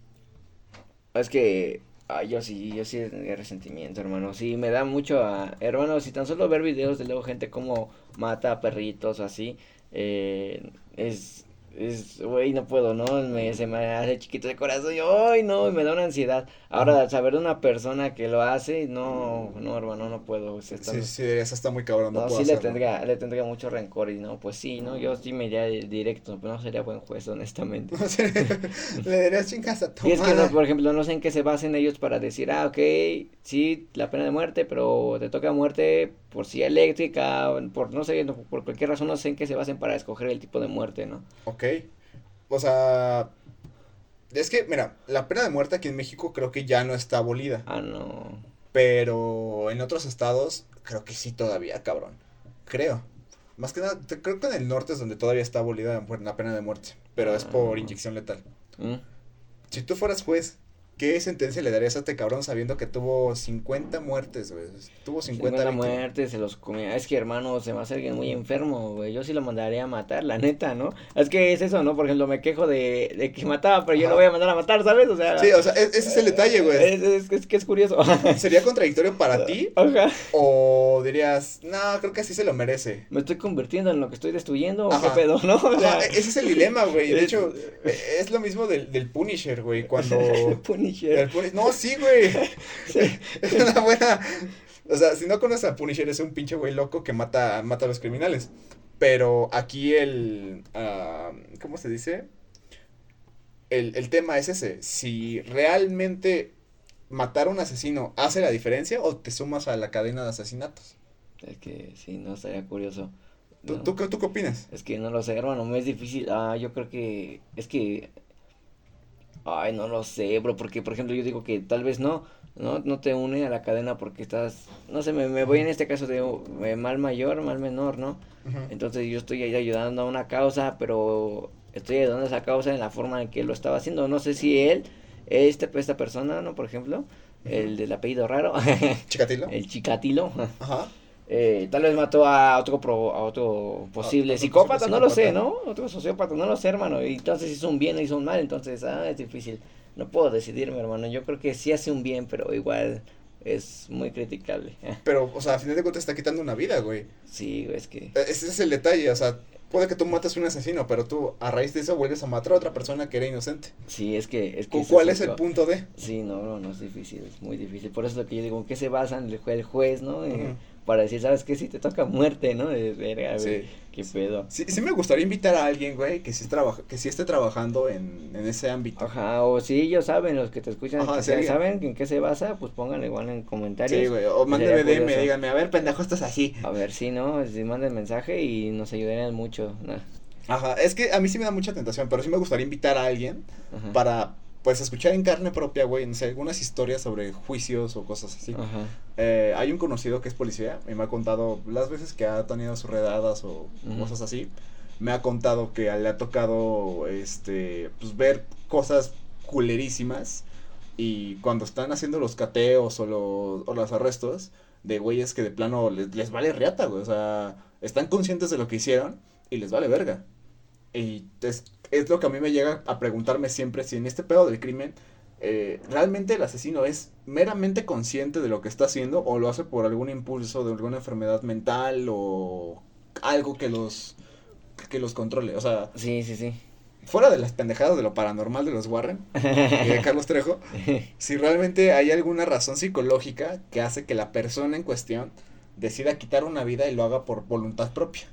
Es que, ay, yo sí, yo sí tendría resentimiento, hermano. Sí, me da mucho a, hermano, si tan solo ver videos de luego gente como mata a perritos así, eh, es, es, güey, no puedo, ¿no? Me, se me hace chiquito el corazón y, ay, no, me da una ansiedad. Ahora, saber de una persona que lo hace, no, no, hermano, no puedo. sí, sí, esa está muy cabrón, no, sí le tendría, le tendría mucho rencor y, no, pues sí, ¿no? Yo sí me iría directo, pero no sería buen juez, honestamente. <laughs> le darías chingas a tu Y es que, no, por ejemplo, no sé en qué se basen ellos para decir, ah, ok, sí, la pena de muerte, pero te toca muerte por si eléctrica, por no sé, por cualquier razón, no sé en qué se basen para escoger el tipo de muerte, ¿no? Ok. O sea, es que, mira, la pena de muerte aquí en México creo que ya no está abolida. Ah, no. Pero en otros estados creo que sí todavía, cabrón. Creo. Más que nada, creo que en el norte es donde todavía está abolida la pena de muerte. Pero es por ah. inyección letal. ¿Mm? Si tú fueras juez ¿Qué sentencia le darías a este cabrón sabiendo que tuvo 50 muertes, güey? Tuvo 50, 50 muertes, se los comía. Es que, hermano, se me hace alguien muy enfermo, güey. Yo sí lo mandaría a matar, la neta, ¿no? Es que es eso, ¿no? Por ejemplo, me quejo de, de que mataba, pero yo lo voy a mandar a matar, ¿sabes? O sea... Sí, o sea, ese es el detalle, güey. Es, es, que es curioso. <laughs> ¿Sería contradictorio para ti? <laughs> Ajá. O dirías, no, creo que así se lo merece. ¿Me estoy convirtiendo en lo que estoy destruyendo o qué pedo, no? O sea... <laughs> ese es el dilema, güey. De hecho, es lo mismo del, del Punisher, güey. Cuando... Punisher. No, sí, güey. <laughs> Es una buena. O sea, si no conoces a Punisher, es un pinche güey loco que mata, mata a los criminales. Pero aquí el. ¿Cómo se dice? El, el tema es ese. Si realmente matar a un asesino hace la diferencia o te sumas a la cadena de asesinatos. Es que sí, no estaría curioso. ¿Tú, ¿tú, ¿tú, qué opinas? Es que no lo sé, hermano, me es difícil. Ah, yo creo que es que Ay, no lo sé, bro, porque por ejemplo yo digo que tal vez no, no, no te une a la cadena porque estás, no sé, me, me voy en este caso de eh, mal mayor, mal menor, ¿no? Entonces yo estoy ahí ayudando a una causa, pero estoy ayudando a esa causa en la forma en que lo estaba haciendo. No sé si él, este, esta persona, ¿no? Por ejemplo, el del apellido raro. Chicatilo. <laughs> el Chicatilo. Ajá. Eh, tal vez mató a otro pro, a otro posible psicópata, no lo sé, ¿no? Otro sociópata, no lo sé, hermano. Y entonces hizo un bien o hizo un mal, entonces, ah, es difícil. No puedo decidirme, hermano. Yo creo que sí hace un bien, pero igual es muy criticable. <laughs> Pero, o sea, a final de cuentas está quitando una vida, güey. Sí, es que... E, ese es el detalle, o sea, puede que tú mates a un asesino, pero tú a raíz de eso vuelves a matar a otra persona que era inocente. Sí, es que... Es que ¿Cuál es, el punto de? Sí, no, no, no es difícil, es muy difícil. Por eso es lo que yo digo, ¿en qué se basan el, juez, no? Para decir, ¿sabes qué? Si te toca muerte, ¿no? De verga, güey. Sí. ¿Qué pedo? Sí, sí me gustaría invitar a alguien, güey, que sí, trabaja, que sí esté trabajando en, en ese ámbito. Ajá, o si ellos saben, los que te escuchan, Ajá, que sí, saben en qué se basa, pues pónganle igual en comentarios. Sí, güey, o mándenme DM, curioso. díganme, a ver, pendejo, esto es así. A ver, sí, ¿no? Si manden mensaje y nos ayudarían mucho. ¿no? Ajá, es que a mí sí me da mucha tentación, pero sí me gustaría invitar a alguien Ajá. para, pues, escuchar en carne propia, güey, no sé, algunas historias sobre juicios o cosas así. Ajá. Eh, hay un conocido que es policía y me ha contado las veces que ha tenido sus redadas o cosas así. Me ha contado que le ha tocado, este, pues, ver cosas culerísimas y cuando están haciendo los cateos o los, o los arrestos de güeyes que de plano les, les vale riata, güey, o sea, están conscientes de lo que hicieron y les vale verga. Y es, es lo que a mí me llega a preguntarme siempre si en este pedo del crimen eh, realmente el asesino es meramente consciente de lo que está haciendo o lo hace por algún impulso de alguna enfermedad mental o algo que los que los controle. O sea, Sí, sí, sí. fuera de las pendejadas de lo paranormal de los Warren y de <laughs> Carlos Trejo, si realmente hay alguna razón psicológica que hace que la persona en cuestión decida quitar una vida y lo haga por voluntad propia.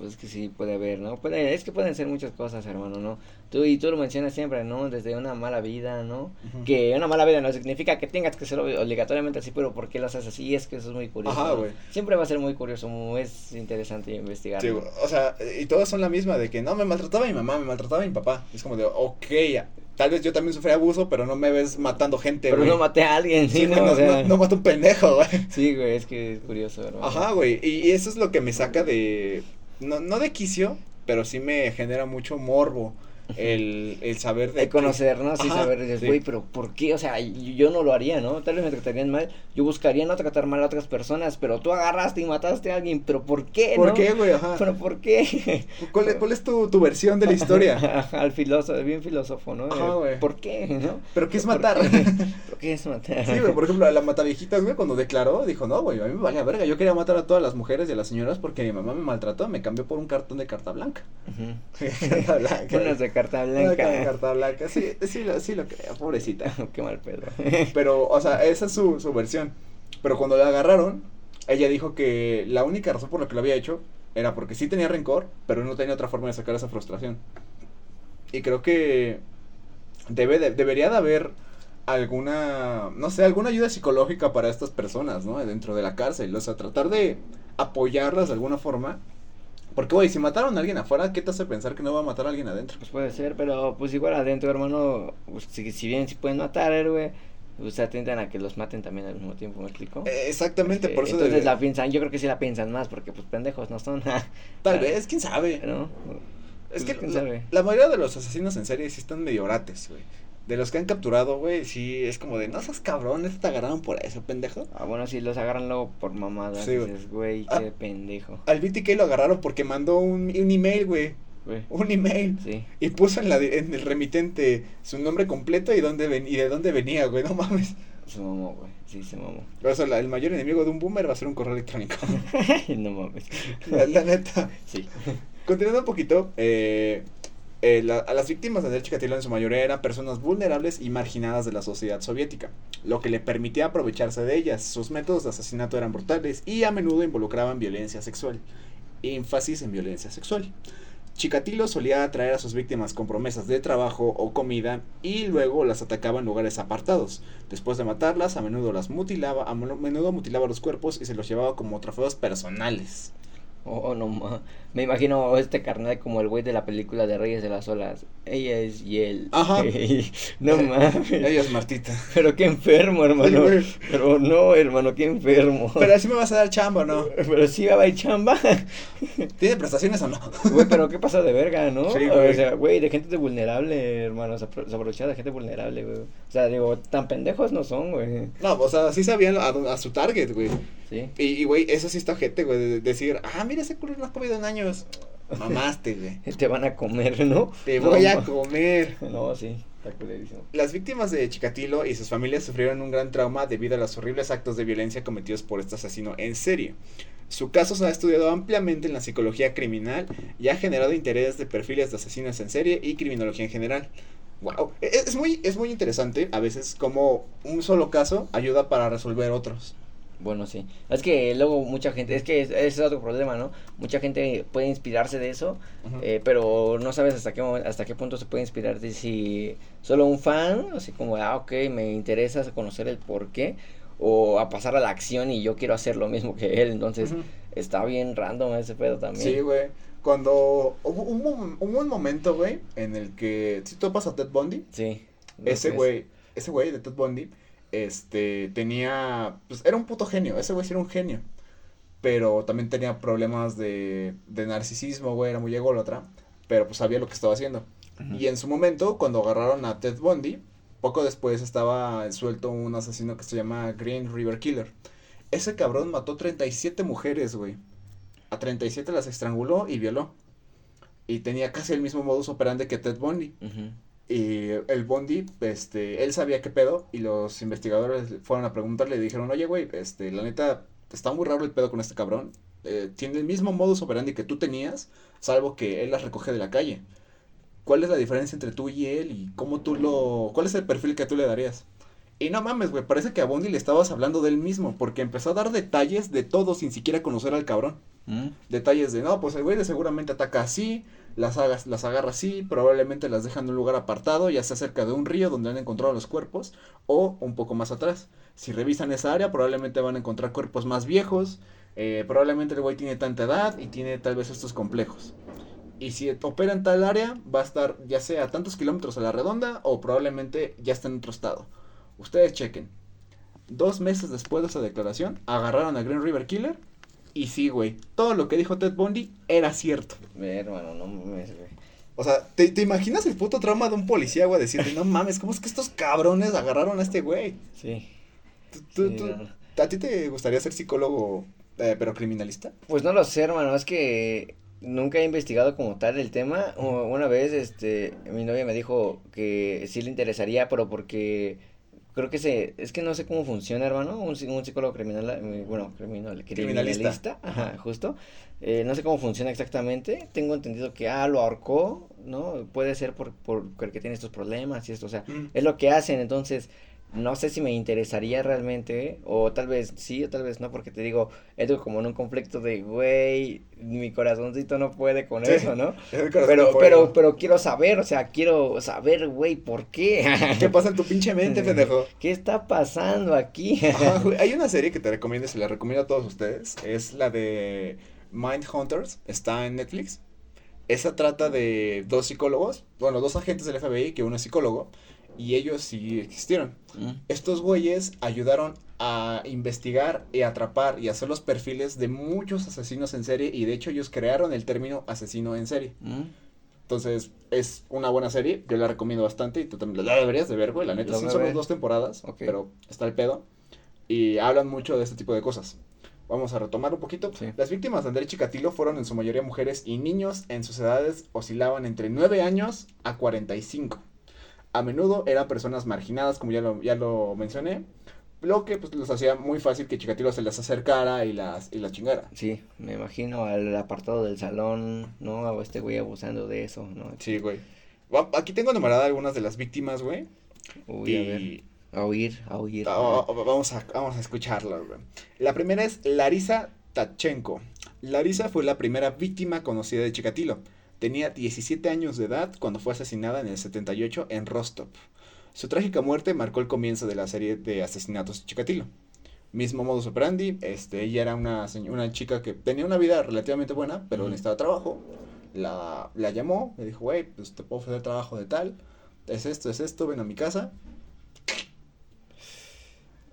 Pues que sí, puede haber, ¿no? Puede, es que pueden ser muchas cosas, hermano, ¿no? Tú y tú lo mencionas siempre, ¿no? Desde una mala vida, ¿no? Que una mala vida no significa que tengas que ser ob- obligatoriamente así, pero ¿por qué lo haces así? Es que eso es muy curioso. Ajá, ¿no? Siempre va a ser muy curioso, muy, es interesante investigar. Sí, o sea, y todas son la misma de que no, me maltrataba mi mamá, me maltrataba mi papá. Es como de, ok, tal vez yo también sufrí abuso, pero no me ves matando gente, Pero güey. no maté a alguien, sí, Sí, ¿no? no, O sea, no- no mato un pendejo, güey. Sí, güey, es que es curioso, hermano. Ajá, güey, y, y eso es lo que me saca de, no, no de quicio, pero sí me genera mucho morbo el, el saber de... de conocer, ¿no? Sí, Ajá, saber, dices, sí. güey, pero ¿por qué? O sea, yo yo no lo haría, ¿no? Tal vez me tratarían mal. Yo buscaría no tratar mal a otras personas, pero tú agarraste y mataste a alguien, pero ¿por qué? ¿Por no? qué, güey? Ajá. ¿Pero por qué? <laughs> ¿Cuál, es- cuál es tu, tu versión de la historia? Ajá, <laughs> Al filósofo, bien filósofo, ¿no? Ajá, Eh, güey. ¿Por qué? ¿No? ¿Pero qué es ¿Por matar? qué? <laughs> ¿Por qué es matar? Sí, güey, por ejemplo, la mataviejitas, güey, cuando declaró, dijo, no, güey, a mí me valía verga, yo quería matar a todas las mujeres y a las señoras porque mi mamá me maltrató, me cambió por un cartón de carta blanca. Carta blanca. Unas de carta Una blanca. carta blanca, sí, sí, lo, sí lo creo, pobrecita. <laughs> qué mal pedo. <laughs> Pero, o sea, esa es su, su versión. Pero cuando la agarraron, ella dijo que la única razón por la que lo había hecho era porque sí tenía rencor, pero no tenía otra forma de sacar esa frustración. Y creo que debe de- debería de haber alguna, no sé, alguna ayuda psicológica para estas personas, ¿no? Dentro de la cárcel, o sea, tratar de apoyarlas de alguna forma. Porque, güey, si mataron a alguien afuera, ¿qué te hace pensar que no va a matar a alguien adentro? Pues puede ser, pero pues igual adentro, hermano, pues, si, si bien si pueden matar, héroe, pues atentan a que los maten también al mismo tiempo, ¿me explico? Eh, exactamente, Este, por eso Entonces la piensan, yo creo que sí la piensan más, porque pues pendejos no son, <laughs> Tal vez, quién sabe. ¿no? Es Pues, que la, la mayoría de los asesinos en serie sí están medio orates, güey. De los que han capturado, güey, sí es como de, no seas cabrón, estos te agarraron por eso, pendejo. Ah, bueno, si los agarran luego por mamadas, Sí, güey. dices, güey, Ah. qué pendejo, Al BTK lo agarraron porque mandó un, un email, güey. Un email. Sí. Y puso en, la, en el remitente su nombre completo y, dónde ven, y de dónde venía, güey. No mames. Se mamó, güey. Sí, se mamó. Por eso la- el mayor enemigo de un boomer va a ser un correo electrónico. <laughs> no mames. la, la neta. Sí. Continuando un poquito, eh, eh, la- a las víctimas del Chikatilo en su mayoría eran personas vulnerables y marginadas de la sociedad soviética, lo que le permitía aprovecharse de ellas. Sus métodos de asesinato eran brutales y a menudo involucraban violencia sexual. Énfasis en violencia sexual. Chikatilo solía atraer a sus víctimas con promesas de trabajo o comida y luego las atacaba en lugares apartados. Después de matarlas, a menudo las mutilaba, a menu- menudo mutilaba los cuerpos y se los llevaba como trofeos personales. Oh, no ma. Me imagino este carnal como el güey de la película de Reyes de las Olas. Ella es Yel. Ajá. <laughs> no mames. Ella es Martita. Pero qué enfermo, hermano. Pero no, hermano, qué enfermo. Pero así me vas a dar chamba, ¿o ¿no? <laughs> Pero sí va a ir chamba. <laughs> ¿Tiene prestaciones o no? Güey, pero qué pasa de verga, ¿no? Sí, güey. O sea, güey, de gente vulnerable, hermano. Se aprovechaba de gente vulnerable, güey. O sea, digo, tan pendejos no son, güey. No, o sea, sí sabían a, a su target, güey. Sí. Y, güey, eso sí está gente, güey, de decir, ah, mira, ese culo no has comido en años. Mamaste, güey. <laughs> Te van a comer, ¿no? Te No, voy a comer. <laughs> No, sí. Las víctimas de Chikatilo y sus familias sufrieron un gran trauma debido a los horribles actos de violencia cometidos por este asesino en serie. Su caso se ha estudiado ampliamente en la psicología criminal y ha generado interés de perfiles de asesinos en serie y criminología en general. Wow, es muy, es muy interesante a veces cómo un solo caso ayuda para resolver otros. Bueno, sí. Es que luego mucha gente, es que ese es otro problema, ¿no? Mucha gente puede inspirarse de eso, eh, pero no sabes hasta qué hasta qué punto se puede inspirar de si solo un fan, así como, ah, ok, me interesa conocer el por qué, o a pasar a la acción y yo quiero hacer lo mismo que él, entonces está bien random ese pedo también. Sí, güey. Cuando hubo un, un, momento, güey, en el que, si tú pasas a Ted Bundy, sí. Ese güey, ese güey de Ted Bundy, este, tenía, pues era un puto genio, ese güey sí era un genio, pero también tenía problemas de, de narcisismo, güey, era muy ególatra, pero pues sabía lo que estaba haciendo. Y en su momento, cuando agarraron a Ted Bundy, poco después estaba suelto un asesino que se llama Green River Killer. Ese cabrón mató 37 mujeres, güey. A 37 las estranguló y violó. Y tenía casi el mismo modus operandi que Ted Bundy. Y el Bondi, este, él sabía qué pedo y los investigadores fueron a preguntarle y dijeron, oye, güey, este, la neta, está muy raro el pedo con este cabrón. Eh, tiene el mismo modus operandi que tú tenías, salvo que él las recoge de la calle. ¿Cuál es la diferencia entre tú y él y cómo tú lo... cuál es el perfil que tú le darías? Y no mames, güey, parece que a Bondi le estabas hablando de él mismo, porque empezó a dar detalles de todo sin siquiera conocer al cabrón. Mm. Detalles de, no, pues el güey seguramente ataca así, las, hagas, las agarra así, probablemente las deja en un lugar apartado, ya sea cerca de un río donde han encontrado los cuerpos, o un poco más atrás. Si revisan esa área, probablemente van a encontrar cuerpos más viejos, eh, probablemente el güey tiene tanta edad y tiene tal vez estos complejos. Y si opera en tal área, va a estar ya sea a tantos kilómetros a la redonda o probablemente ya está en otro estado. Ustedes chequen. Dos meses después de esa declaración, agarraron a Green River Killer y sí, güey, todo lo que dijo Ted Bundy era cierto. hermano, no mames, güey. O sea, ¿te, imaginas el puto trauma de un policía, güey? Decirte, no mames, ¿cómo es que estos cabrones agarraron a este güey? Sí. ¿A ti te gustaría ser psicólogo, eh, pero criminalista? Pues no lo sé, hermano, es que nunca he investigado como tal el tema. Una vez, este, mi novia me dijo que sí le interesaría, pero porque creo que se, es que no sé cómo funciona, hermano, un, un psicólogo criminal, eh, bueno, criminal, criminalista, ajá, justo, eh, no sé cómo funciona exactamente, tengo entendido que, ah, lo ahorcó, ¿no? Puede ser por, por, porque tiene estos problemas y esto, o sea, mm. es lo que hacen, entonces, no sé si me interesaría realmente, o tal vez sí, o tal vez no, porque te digo, entro como en un conflicto de, güey, mi corazoncito no puede con eso, ¿no? <laughs> Pero, pero, pero quiero saber, o sea, quiero saber, güey, ¿por qué? <laughs> ¿Qué pasa en tu pinche mente, <laughs> pendejo? ¿Qué está pasando aquí? hay una serie que te recomiendo, se la recomiendo a todos ustedes, es la de Mind Hunters, está en Netflix. Esa trata de dos psicólogos, bueno, dos agentes del FBI, que uno es psicólogo, y ellos sí existieron. Mm. Estos güeyes ayudaron a investigar y atrapar y hacer los perfiles de muchos asesinos en serie y de hecho ellos crearon el término asesino en serie. Mm. Entonces, es una buena serie, yo la recomiendo bastante y tú también la deberías de ver, güey, la neta, son solo dos temporadas, pero está el pedo y hablan mucho de este tipo de cosas. Vamos a retomar un poquito. Las víctimas de André Chikatilo fueron en su mayoría mujeres y niños en sus edades oscilaban entre 9 años a 45 a menudo eran personas marginadas, como ya lo, ya lo mencioné, lo que pues los hacía muy fácil que Chikatilo se les acercara y las, y las chingara. Sí, me imagino al apartado del salón, ¿no? A este güey abusando de eso, ¿no? Sí, güey. Aquí tengo numeradas algunas de las víctimas, güey. Uy, a ver. A oír, a oír. Ah, vamos a, vamos a escucharlas, güey. La primera es Larisa Tachenko. Larisa fue la primera víctima conocida de Chikatilo. Tenía 17 años de edad cuando fue asesinada en el 78 en Rostov. Su trágica muerte marcó el comienzo de la serie de asesinatos de Chikatilo. Mismo modus operandi, este, ella era una, una chica que tenía una vida relativamente buena, pero necesitaba trabajo. La, la llamó, le dijo, güey, pues te puedo ofrecer trabajo de tal, es esto, es esto, ven a mi casa.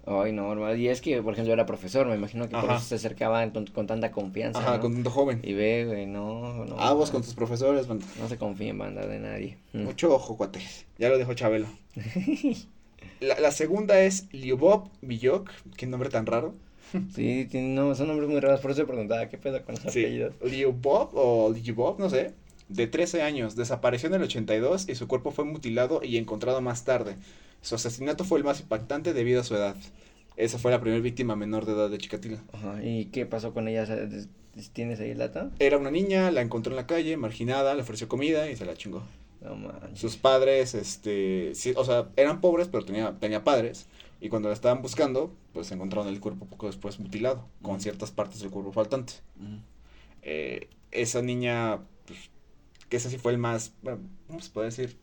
Ay, no, normal. Y es que, por ejemplo, era profesor, me imagino que por eso se acercaba con, tanta confianza. Ajá, con tanto joven. Y ve, güey, no, no. Aguas con tus profesores, banda. No se confía en banda de nadie. Mm. Mucho ojo, cuate. Ya lo dejó Chabelo. <laughs> la, la, segunda es Lyubov Villok, qué nombre tan raro. sí, tiene, no, son nombres muy raros, por eso preguntaba, ¿qué pedo con los sí. apellidos? Lyubov o Lyubov, no sé. De 13 años, desapareció en el 82 y su cuerpo fue mutilado y encontrado más tarde. Su asesinato fue el más impactante debido a su edad. Esa fue la primera víctima menor de edad de Chikatilo. Ajá. ¿Y qué pasó con ella? ¿Tienes ahí el data? Era una niña, la encontró en la calle, marginada, le ofreció comida y se la chingó. No Sus padres, este, sí, o sea, eran pobres, pero tenía, tenía padres. Y cuando la estaban buscando, pues encontraron el cuerpo poco después mutilado, con ciertas partes del cuerpo faltante. Eh, esa niña, pues, que ese sí fue el más, bueno, ¿cómo se puede decir?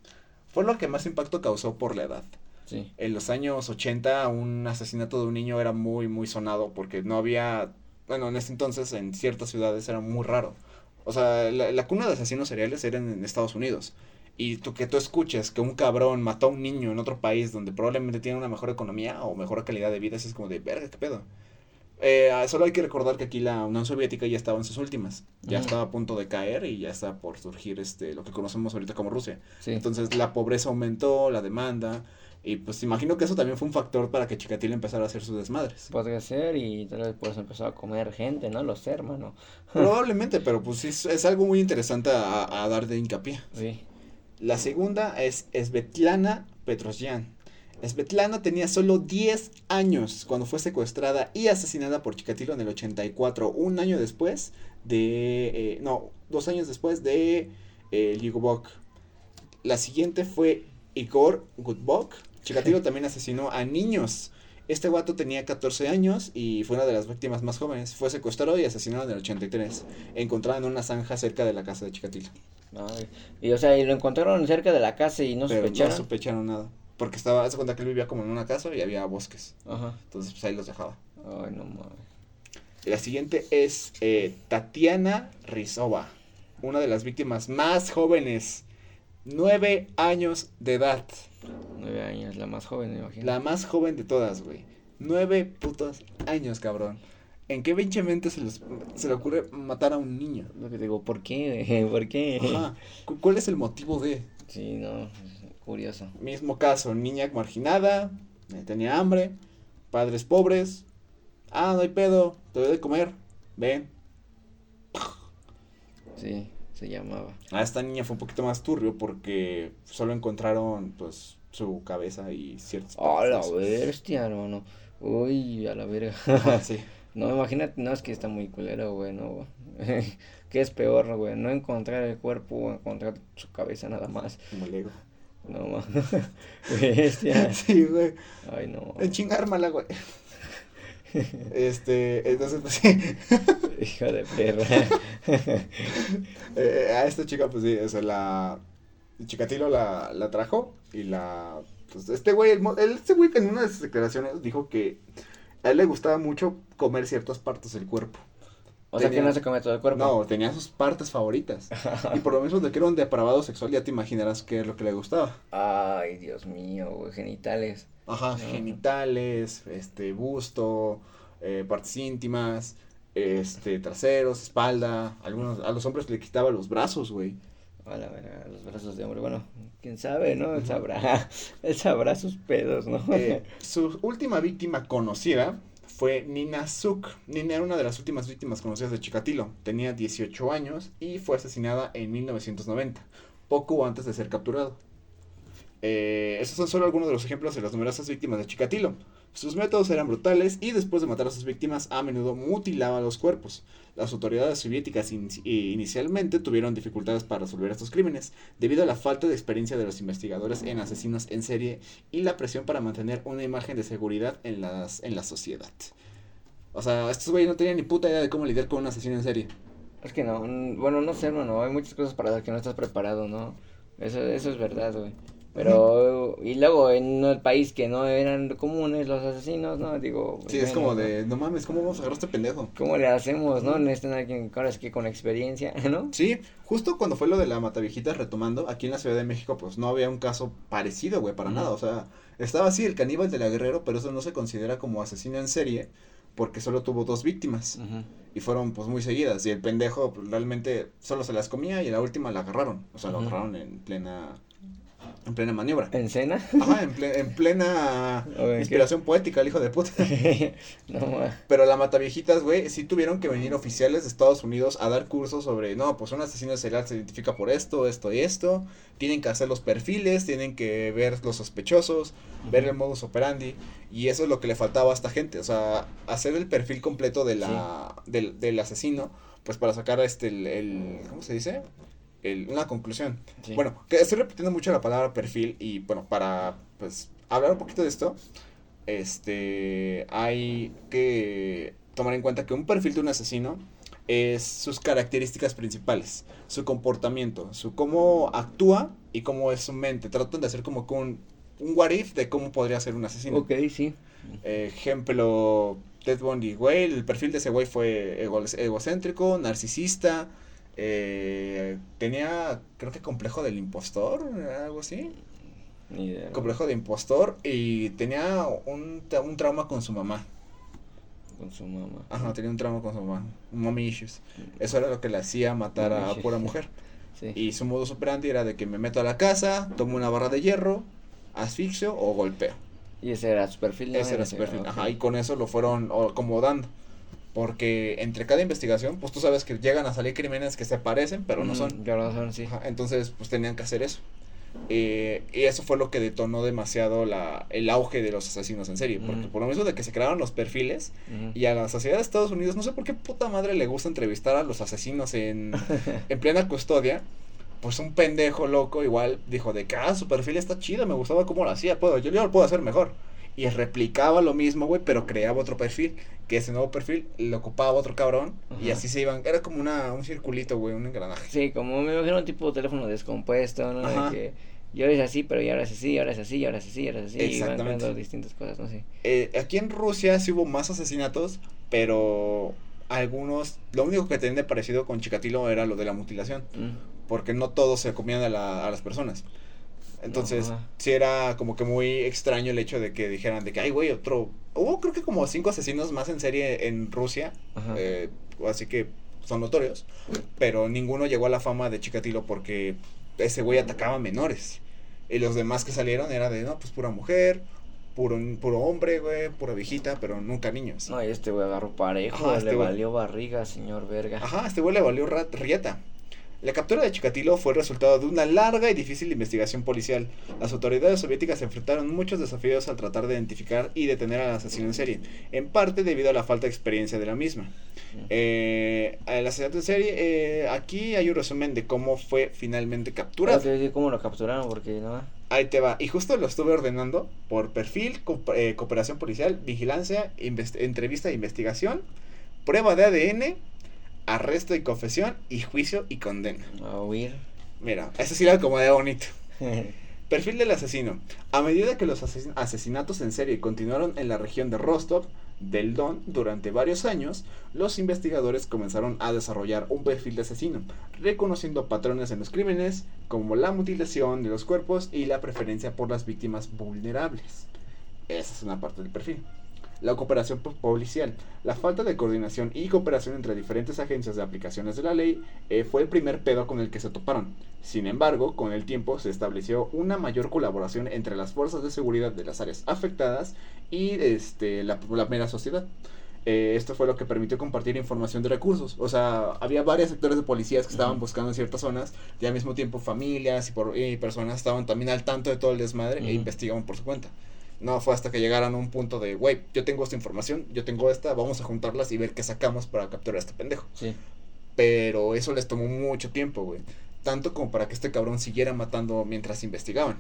Fue lo que más impacto causó por la edad. Sí. En los años 80 un asesinato de un niño era muy, muy sonado porque no había, bueno, en ese entonces en ciertas ciudades era muy raro. O sea, la, la cuna de asesinos seriales era en, en Estados Unidos. Y tú que tú escuches que un cabrón mató a un niño en otro país donde probablemente tiene una mejor economía o mejor calidad de vida, así es como de, verga, qué pedo. Eh, solo hay que recordar que aquí la Unión Soviética ya estaba en sus últimas, ya estaba a punto de caer y ya está por surgir este lo que conocemos ahorita como Rusia. Sí. Entonces la pobreza aumentó, la demanda y pues imagino que eso también fue un factor para que Chikatilo empezara a hacer sus desmadres. Podría ser y tal vez por eso empezó a comer gente, ¿no? Los hermanos. <laughs> Probablemente, pero pues sí, es, es algo muy interesante a, a dar de hincapié. Sí. La segunda es Svetlana Petrosyan. Svetlana tenía solo 10 años cuando fue secuestrada y asesinada por Chikatilo en el 84, un año después de... eh, no, dos años después de eh, Ligobok. La siguiente fue Igor Gutbok. Chikatilo también asesinó a niños. Este guato tenía 14 años y fue una de las víctimas más jóvenes. Fue secuestrado y asesinado en el 83, encontrado en una zanja cerca de la casa de Chikatilo. Ay, Y o sea, y lo encontraron cerca de la casa y no Pero sospecharon. no sospecharon nada. Porque estaba, hace cuenta que él vivía como en una casa y había bosques. Ajá. Entonces, pues ahí los dejaba. Ay, no mames. La siguiente es eh, Tatiana Rizova, una de las víctimas más jóvenes. Nueve años de edad. Nueve años, la más joven, me imagino. La más joven de todas, güey. Nueve putos años, cabrón. ¿En qué pinche mente se, les- se le ocurre matar a un niño? Lo que digo, ¿por qué? <laughs> ¿Por qué? Ajá. ¿Cu- ¿Cuál es el motivo de? Sí, no, curioso. Mismo caso, niña marginada, eh, tenía hambre, padres pobres. Ah, no hay pedo, te doy de comer. Ven. Sí, se llamaba. A esta niña fue un poquito más turbio porque solo encontraron, pues, su cabeza y ciertos. ¡Oh, la bestia, hermano! Uy, a la verga. <laughs> Sí. <laughs> No, imagínate, no, es que está muy culero, güey, no. <laughs> ¿Qué es peor, güey? No encontrar el cuerpo o encontrar su cabeza nada más. Como Lego. No, ma. Bestia. Sí, güey. Ay, no. Güey. Este, entonces, pues sí. Hijo de perra. <laughs> Eh, a esta chica, pues sí, o sea, la. Chikatilo la, la trajo y la. Pues este güey, el el- este güey en una de sus declaraciones dijo que a él le gustaba mucho comer ciertas partes del cuerpo. O sea que no se come todo el cuerpo. No, tenía sus partes favoritas. y por lo mismo de que era un depravado sexual, ya te imaginarás qué es lo que le gustaba. Ay, Dios mío, güey, genitales. Ajá, Ajá. genitales, este, busto, eh, partes íntimas, este, traseros, espalda. Algunos, a los hombres le quitaba los brazos, güey. A la los brazos de hombre. Bueno, quién sabe, ¿no? Él sabrá. <laughs> Él sabrá sus pedos, ¿no? Eh, <laughs> su última víctima conocida fue Nina Suk. Nina era una de las últimas víctimas conocidas de Chikatilo. Tenía 18 años y fue asesinada en 1990, poco antes de ser capturado. Eh, esos son solo algunos de los ejemplos de las numerosas víctimas de Chikatilo. Sus métodos eran brutales y después de matar a sus víctimas a menudo mutilaba los cuerpos. Las autoridades soviéticas i- inicialmente tuvieron dificultades para resolver estos crímenes debido a la falta de experiencia de los investigadores en asesinos en serie y la presión para mantener una imagen de seguridad en, las, en la sociedad. O sea, estos güeyes no tenían ni puta idea de cómo lidiar con un asesino en serie. Es que no, bueno, no sé, hermano, hay muchas cosas para las que no estás preparado, ¿no? Eso, eso es verdad, güey. Pero, y luego en el país que no eran comunes los asesinos, ¿no? Digo, Sí, es como de, no mames, ¿cómo vamos a agarrar este pendejo? ¿Cómo le hacemos, no? Necesitan alguien, ahora sí que con experiencia, <laughs> ¿no? Sí, justo cuando fue lo de la Mataviejita retomando, aquí en la Ciudad de México, pues no había un caso parecido, güey, para nada. O sea, estaba así el caníbal de la Guerrero, pero eso no se considera como asesino en serie, porque solo tuvo dos víctimas. Ujú. Y fueron, pues, muy seguidas. Y el pendejo, pues, realmente solo se las comía y la última la agarraron. O sea, lo Ujú. agarraron en plena. En plena maniobra. ¿En cena? Ajá, en, ple- en plena <laughs> inspiración poética, el hijo de puta. <laughs> no, ma. Pero la Mataviejitas, güey, sí tuvieron que venir oficiales de Estados Unidos a dar cursos sobre, no, pues un asesino serial se identifica por esto, esto y esto. Tienen que hacer los perfiles, tienen que ver los sospechosos, ver el modus operandi. Y eso es lo que le faltaba a esta gente. O sea, hacer el perfil completo de la, del, del asesino, pues para sacar este, el, el- ¿cómo se dice? El, una conclusión. Sí. Bueno, que estoy repitiendo mucho la palabra perfil y bueno, para pues hablar un poquito de esto, este, hay que tomar en cuenta que un perfil de un asesino es sus características principales, su comportamiento, su cómo actúa y cómo es su mente. Tratan de hacer como con un what if de cómo podría ser un asesino. Ok, sí. ejemplo, Ted Bundy, güey, el perfil de ese güey fue egocéntrico, narcisista, eh, tenía, creo que complejo del impostor, algo así. Complejo de impostor y tenía un, un trauma con su mamá. Con su mamá. Ajá, tenía un trauma con su mamá. Mommy issues. Eso era lo que le hacía matar a pura mujer. Y su modo operandi era de que me meto a la casa, tomo una barra de hierro, asfixio o golpeo. Y ese era su perfil. Ese era su perfil. Ajá, y con eso lo fueron acomodando. Porque entre cada investigación, pues tú sabes que llegan a salir crímenes que se parecen, pero no son. Ya no son, sí. entonces, pues tenían que hacer eso. Eh, y eso fue lo que detonó demasiado la, el auge de los asesinos en serie. Porque por lo mismo de que se crearon los perfiles y a la sociedad de Estados Unidos, no sé por qué puta madre le gusta entrevistar a los asesinos en, <laughs> en plena custodia. Pues un pendejo loco igual dijo de que, ah, su perfil está chido, me gustaba cómo lo hacía, puedo, yo, yo lo puedo hacer mejor. Y replicaba lo mismo, güey, pero creaba otro perfil. Que ese nuevo perfil lo ocupaba otro cabrón. Y así se iban. Era como una, un circulito, güey, un engranaje. Sí, como me imagino un tipo de teléfono descompuesto, ¿no? De que yo eres así, pero ya ahora es así, ahora es así, ahora es así, ahora es así. Exactamente. Y distintas cosas, no sé. Eh, aquí en Rusia sí hubo más asesinatos, pero algunos. Lo único que tenía parecido con Chikatilo era lo de la mutilación. Mm. Porque no todos se comían a, la, a las personas. Entonces, sí era como que muy extraño el hecho de que dijeran de que, ay, güey, otro... Hubo creo que como cinco asesinos más en serie en Rusia, eh, así que son notorios, pero ninguno llegó a la fama de Chikatilo porque ese güey atacaba menores. Y los demás que salieron era de, no, pues pura mujer, puro, puro hombre, güey, pura viejita, pero nunca niños. No, y este güey agarró parejo, este le valió barriga, señor verga. Ajá, este güey le valió rieta. La captura de Chikatilo fue el resultado de una larga y difícil investigación policial. Las autoridades soviéticas enfrentaron muchos desafíos al tratar de identificar y detener al asesino en serie, en parte debido a la falta de experiencia de la misma. Eh, el asesinato en serie, eh, aquí hay un resumen de cómo fue finalmente capturado. ¿Cómo lo capturaron? Porque no. Ahí te va. Y justo lo estuve ordenando por perfil, eh, cooperación policial, vigilancia, entrevista de investigación, prueba de ADN arresto y confesión y juicio y condena. A huir. Mira, eso sí era como de bonito. <laughs> Perfil del asesino. A medida que los asesinatos en serie continuaron en la región de Rostov, del Don, durante varios años, los investigadores comenzaron a desarrollar un perfil de asesino, reconociendo patrones en los crímenes, como la mutilación de los cuerpos y la preferencia por las víctimas vulnerables. Esa es una parte del perfil la cooperación policial. La falta de coordinación y cooperación entre diferentes agencias de aplicaciones de la ley eh, fue el primer pedo con el que se toparon. Sin embargo, con el tiempo se estableció una mayor colaboración entre las fuerzas de seguridad de las áreas afectadas y este, la, mera sociedad. Eh, esto fue lo que permitió compartir información de recursos. O sea, había varios sectores de policías que estaban buscando en ciertas zonas y al mismo tiempo familias y, por, personas estaban también al tanto de todo el desmadre e investigaban por su cuenta. No fue hasta que llegaron a un punto de, güey, yo tengo esta información, yo tengo esta, vamos a juntarlas y ver qué sacamos para capturar a este pendejo. Sí. Pero eso les tomó mucho tiempo, güey. Tanto como para que este cabrón siguiera matando mientras investigaban.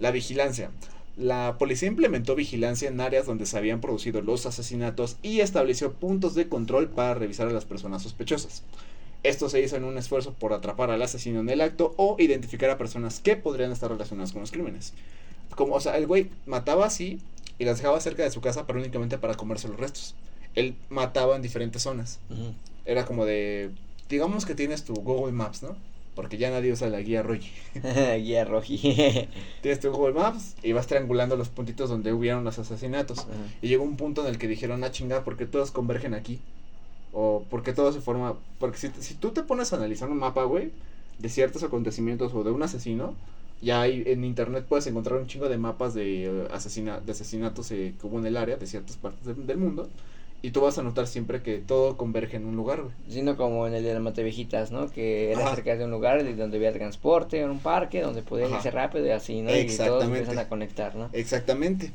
La vigilancia. La policía implementó vigilancia en áreas donde se habían producido los asesinatos y estableció puntos de control para revisar a las personas sospechosas. Esto se hizo en un esfuerzo por atrapar al asesino en el acto o identificar a personas que podrían estar relacionadas con los crímenes como, o sea, el güey mataba así y las dejaba cerca de su casa, pero únicamente para comerse los restos. Él mataba en diferentes zonas. Era como de, digamos que tienes tu Google Maps, ¿no? Porque ya nadie usa la guía Roji. <laughs> guía Roji. <laughs> tienes tu Google Maps y vas triangulando los puntitos donde hubieron los asesinatos. Y llegó un punto en el que dijeron, ah, chingada, porque todos convergen aquí? O porque todo se forma... Porque si, si tú te pones a analizar un mapa, güey, de ciertos acontecimientos o de un asesino, ya hay, en internet puedes encontrar un chingo de mapas de, eh, asesina, de asesinatos eh, que hubo en el área, de ciertas partes del mundo. Y tú vas a notar siempre que todo converge en un lugar, güey. Sino como en el de las Mateviejitas, ¿no? Que era cerca de un lugar donde había transporte, en un parque, donde podías irse rápido y así, ¿no? Y todos empiezan a conectar, ¿no? Exactamente.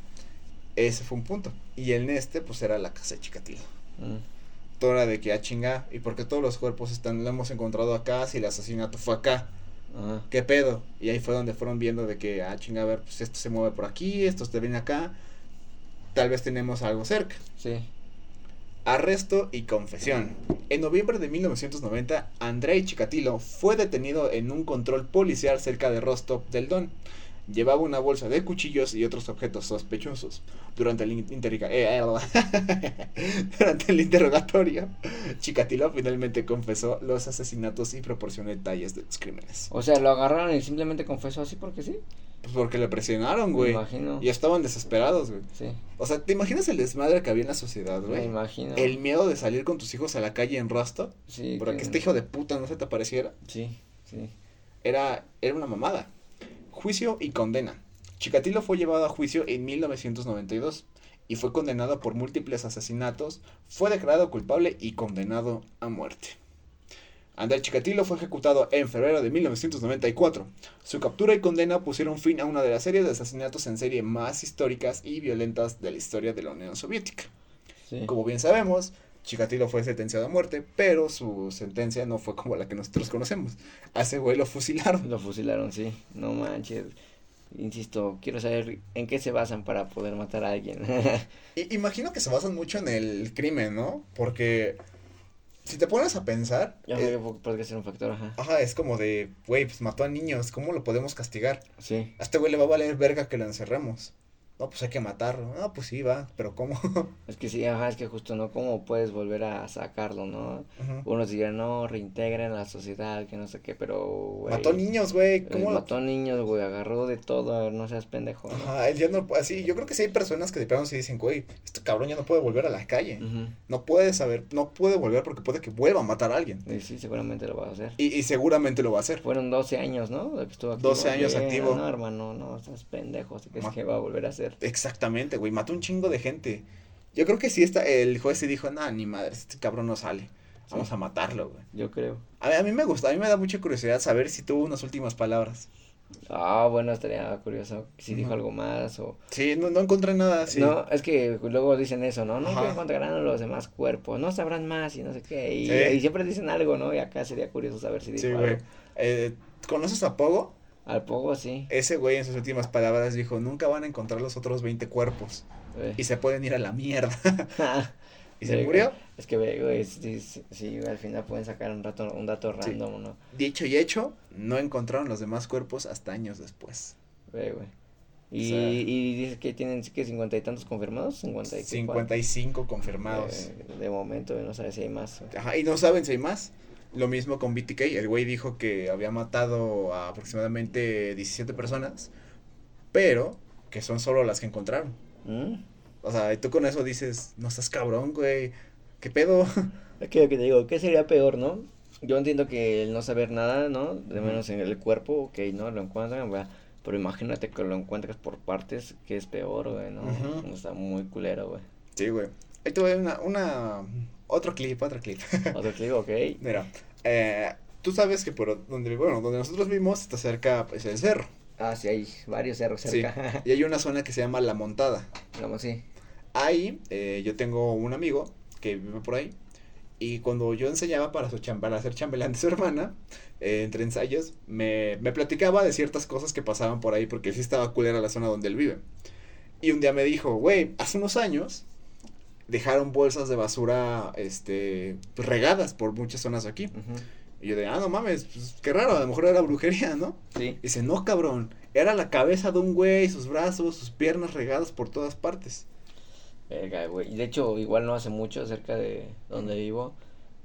Ese fue un punto. Y el este, pues era la casa de Chikatilo. Mm. Toda de que, a ah, chinga, ¿y porque todos los cuerpos están, lo hemos encontrado acá si el asesinato fue acá? ¿Qué pedo? Y ahí fue donde fueron viendo de que, ah, chinga, a ver, pues esto se mueve por aquí, esto te viene acá. tal vez tenemos algo cerca. Sí. Arresto y confesión. En noviembre de 1990, Andrei Chikatilo fue detenido en un control policial cerca de Rostov del Don. Llevaba una bolsa de cuchillos y otros objetos sospechosos. Durante el, interroga- eh, <laughs> Durante el interrogatorio, Chikatilo finalmente confesó los asesinatos y proporcionó detalles de los crímenes. O sea, lo agarraron y simplemente confesó así porque sí. Pues porque le presionaron, Me güey. imagino. Y estaban desesperados, güey. Sí. O sea, ¿te imaginas el desmadre que había en la sociedad, Me güey? imagino. El miedo de salir con tus hijos a la calle en Rostov Sí. para que que- este hijo de puta no se te apareciera. Sí, sí. Era, era una mamada. Juicio y condena. Chikatilo fue llevado a juicio en 1992 y fue condenado por múltiples asesinatos, fue declarado culpable y condenado a muerte. Andrés Chikatilo fue ejecutado en febrero de 1994. Su captura y condena pusieron fin a una de las series de asesinatos en serie más históricas y violentas de la historia de la Unión Soviética. Sí. Como bien sabemos, Chikatilo fue sentenciado a muerte, pero su sentencia no fue como la que nosotros conocemos. A ese güey lo fusilaron. Lo fusilaron, sí. No manches. Insisto, quiero saber en qué se basan para poder matar a alguien. <laughs> Imagino que se basan mucho en el crimen, ¿no? Porque si te pones a pensar, ya eh, podría ser un factor, ajá. ajá, es como de, güey, pues mató a niños, ¿cómo lo podemos castigar? Sí. A este güey le va a valer verga que lo encerremos. No, pues hay que matarlo. No, pues sí, va, pero ¿cómo? <laughs> Es que sí, ajá, es que justo, ¿no? ¿Cómo puedes volver a sacarlo, no? Unos dirán, no, reintegren la sociedad, que no sé qué, pero, güey. Mató niños, güey, eh, ¿cómo Mató niños, güey, agarró de todo, no seas pendejo, ¿no? Ajá, él ya no, así, yo creo que sí hay personas que de plano se dicen, güey, este cabrón ya no puede volver a la calle. No puede saber, no puede volver porque puede que vuelva a matar a alguien. Y sí, seguramente lo va a hacer. Y, y seguramente lo va a hacer. Fueron 12 años, ¿no? De que estuvo activo. 12 años activo. No, hermano, no, estás pendejo, así que es que va a volver a hacer. Exactamente, güey, mató un chingo de gente. Yo creo que sí está, el juez sí dijo, nah, ni madre, este cabrón no sale. Vamos Sí. a matarlo, güey. Yo creo. A mí, a mí me gusta, a mí me da mucha curiosidad saber si tuvo unas últimas palabras. Ah, bueno, estaría curioso si dijo algo más o... Sí, no, no encontré nada. No, es que luego dicen eso, ¿no? No encontrarán los demás cuerpos, no sabrán más y no sé qué. Y, Sí. y siempre dicen algo, ¿no? Y acá sería curioso saber si dijo Sí, algo. güey. Eh, ¿Conoces a Pogo? Al poco sí. Ese güey en sus últimas palabras dijo, nunca van a encontrar los otros 20 cuerpos. güey. Y se pueden ir a la mierda. <laughs> y se Sí, murió. Es que, güey, sí, sí, sí, al final pueden sacar un, rato, un dato Sí. random, ¿no? Dicho y hecho, no encontraron los demás cuerpos hasta años después. Ve, güey. Y, O sea- y dice que tienen que cincuenta y tantos confirmados, cincuenta y 55 confirmados. Eh, de momento, no sabe si hay más. güey. Ajá, y no saben si hay más. Lo mismo con BTK. El güey dijo que había matado a aproximadamente 17 personas, pero que son solo las que encontraron. ¿Mm? O sea, y tú con eso dices, no estás cabrón, güey. ¿Qué pedo? <laughs> Es que que te digo, ¿qué sería peor, no? Yo entiendo que el no saber nada, ¿no? De menos en el cuerpo, ok, ¿no? Lo encuentran. Pero imagínate que lo encuentras por partes, que es peor, güey, ¿no? Está muy culero, güey. Sí, güey. Ahí te voy a dar una, una, otro clip, otro clip. <laughs> Otro digo, ok. Mira, eh, tú sabes que por donde, bueno, donde nosotros vimos está cerca, pues, el cerro. Ah, sí, hay varios cerros Sí. cerca. <laughs> Y hay una zona que se llama La Montada. Vamos, sí. Ahí eh, yo tengo un amigo que vive por ahí. Y cuando yo enseñaba para, su cham- para hacer chambelán de su hermana, eh, entre ensayos, me, me platicaba de ciertas cosas que pasaban por ahí, porque sí estaba culera la zona donde él vive. Y un día me dijo, güey, hace unos años dejaron bolsas de basura este, regadas por muchas zonas aquí. Y yo de, ah, no mames, pues, qué raro, a lo mejor era brujería, ¿no? Sí. Dice, no, cabrón, era la cabeza de un güey, sus brazos, sus piernas regadas por todas partes. Verga, güey. Y de hecho, igual no hace mucho cerca de donde vivo.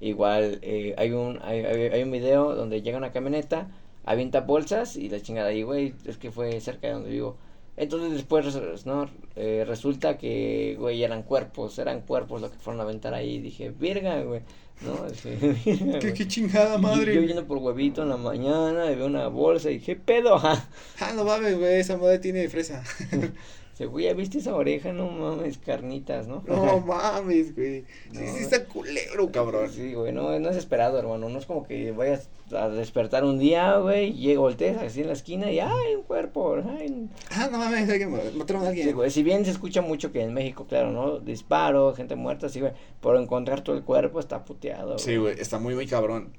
Igual eh, hay un hay, hay, hay un video donde llega una camioneta, avienta bolsas y la chingada ahí, güey, es que fue cerca de donde vivo. Entonces después, ¿no? Eh, resulta que, güey, eran cuerpos, eran cuerpos lo que fueron a aventar ahí. Dije, verga, güey, ¿no? Dije, <laughs> "Verga, ¿Qué, güey". qué chingada Y madre. Yo yendo por huevito en la mañana y veo una bolsa y dije, ¿qué pedo? Ah, no mames, güey, esa madre tiene fresa. <laughs> Güey, ¿ya viste esa oreja? No mames, carnitas, ¿no? No <laughs> mames, güey. Sí, No, sí está culero, cabrón. Sí, güey, no, no es esperado, hermano. No es como que vayas a despertar un día, güey, y voltees así en la esquina y ¡ay, un cuerpo! ¡Ay! Ah, no mames, alguien mataron a alguien. Sí, güey, si bien se escucha mucho que en México, claro, ¿no? Disparo, gente muerta, sí, güey. Pero encontrar todo el cuerpo está puteado, Sí, güey, está muy, muy cabrón.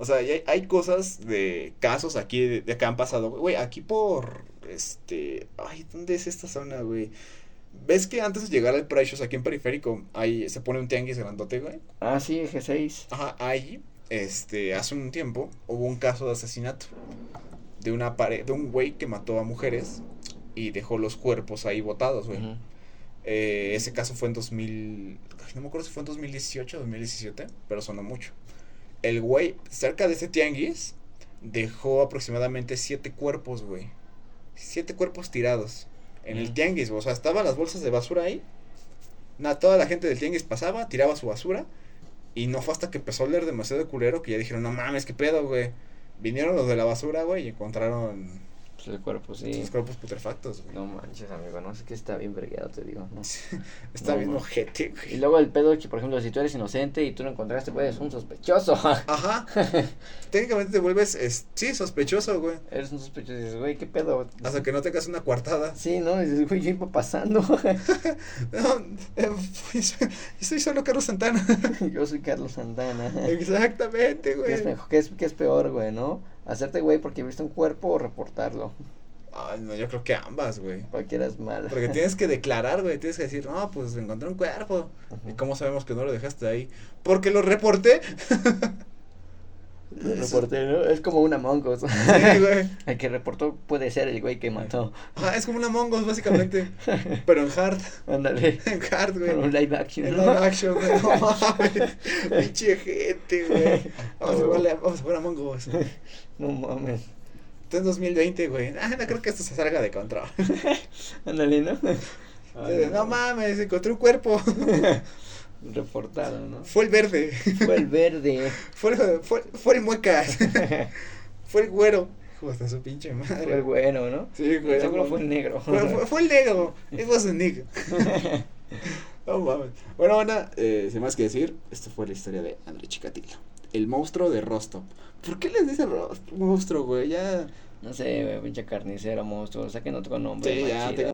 O sea, hay, hay cosas de casos aquí de, de que han pasado. Güey, aquí por, este, ay, ¿dónde es esta zona, güey? ¿Ves que antes de llegar al Precious aquí en Periférico, ahí se pone un tianguis grandote, güey? Ah, sí, G6. Ajá, ahí, este, hace un tiempo hubo un caso de asesinato de una pare de un güey que mató a mujeres y dejó los cuerpos ahí botados, güey. Eh, ese caso fue en 2000, ay, no me acuerdo si fue en 2018 o 2017, pero sonó mucho. El güey, cerca de ese tianguis, dejó aproximadamente siete cuerpos, güey. Siete cuerpos tirados en el Ujú. tianguis, o sea, estaban las bolsas de basura ahí. Nada, toda la gente del tianguis pasaba, tiraba su basura. Y no fue hasta que empezó a oler demasiado de culero que ya dijeron, no mames, qué pedo, güey. Vinieron los de la basura, güey, y encontraron Pues el cuerpo, sí. los cuerpos putrefactos, güey. No manches, amigo, no sé qué está bien vergueado, te digo. ¿no? <laughs> Está no, bien no. ojete, Y güey. luego el pedo que, por ejemplo, si tú eres inocente y tú lo encontraste, pues eres un sospechoso. <laughs> Ajá. Técnicamente te vuelves, es, sí, sospechoso, güey. eres un sospechoso y dices, güey, ¿qué pedo? Hasta que no tengas una coartada. Sí, ¿no? Y dices, güey, yo iba pasando. <laughs> No, eh, pues, soy solo Carlos Santana. yo soy Carlos Santana. Exactamente, ¿Qué güey. es, mejor, qué, es, ¿Qué es peor, güey, no? Hacerte güey porque viste un cuerpo o reportarlo. Ay, no, yo creo que ambas, güey. Cualquiera es mal. Porque tienes que <laughs> declarar, güey. Tienes que decir, no, pues encontré un cuerpo. ¿Y cómo sabemos que no lo dejaste ahí? Porque lo reporté. <laughs> ¿no? Es como una Us. Sí, <laughs> güey. El que reportó puede ser el güey que mató. Ajá, es como una Mongos, básicamente. Pero en hard. Ándale. <laughs> En hard, güey. Con un live action. En ¿no? live action, güey. No <laughs> mames. Pinche gente, güey. Vamos a vamos a jugar a Mongos. No mames. Está en 2020, güey. Ah, no creo que esto se salga de control. Ándale, ¿no? no mames, encontré un cuerpo. Reportado, ¿no? Fue el verde. Fue el verde. <laughs> Fue, el- fue, fue el muecas. <laughs> Fue el güero. Hijo de su pinche madre. Fue el bueno, ¿no? Sí, güey. Seguro fue el negro. Fue, fue- fue el negro. It was a nigga. <laughs> No mames. Bueno, banda, eh, sin más que decir, esta fue la historia de André Chikatilo. El monstruo de Rostov. ¿Por qué les dice Rostov? Monstruo, güey, ya. No sé, güey, pinche carnicero, monstruo. Saquen otro nombre. Sí, ya.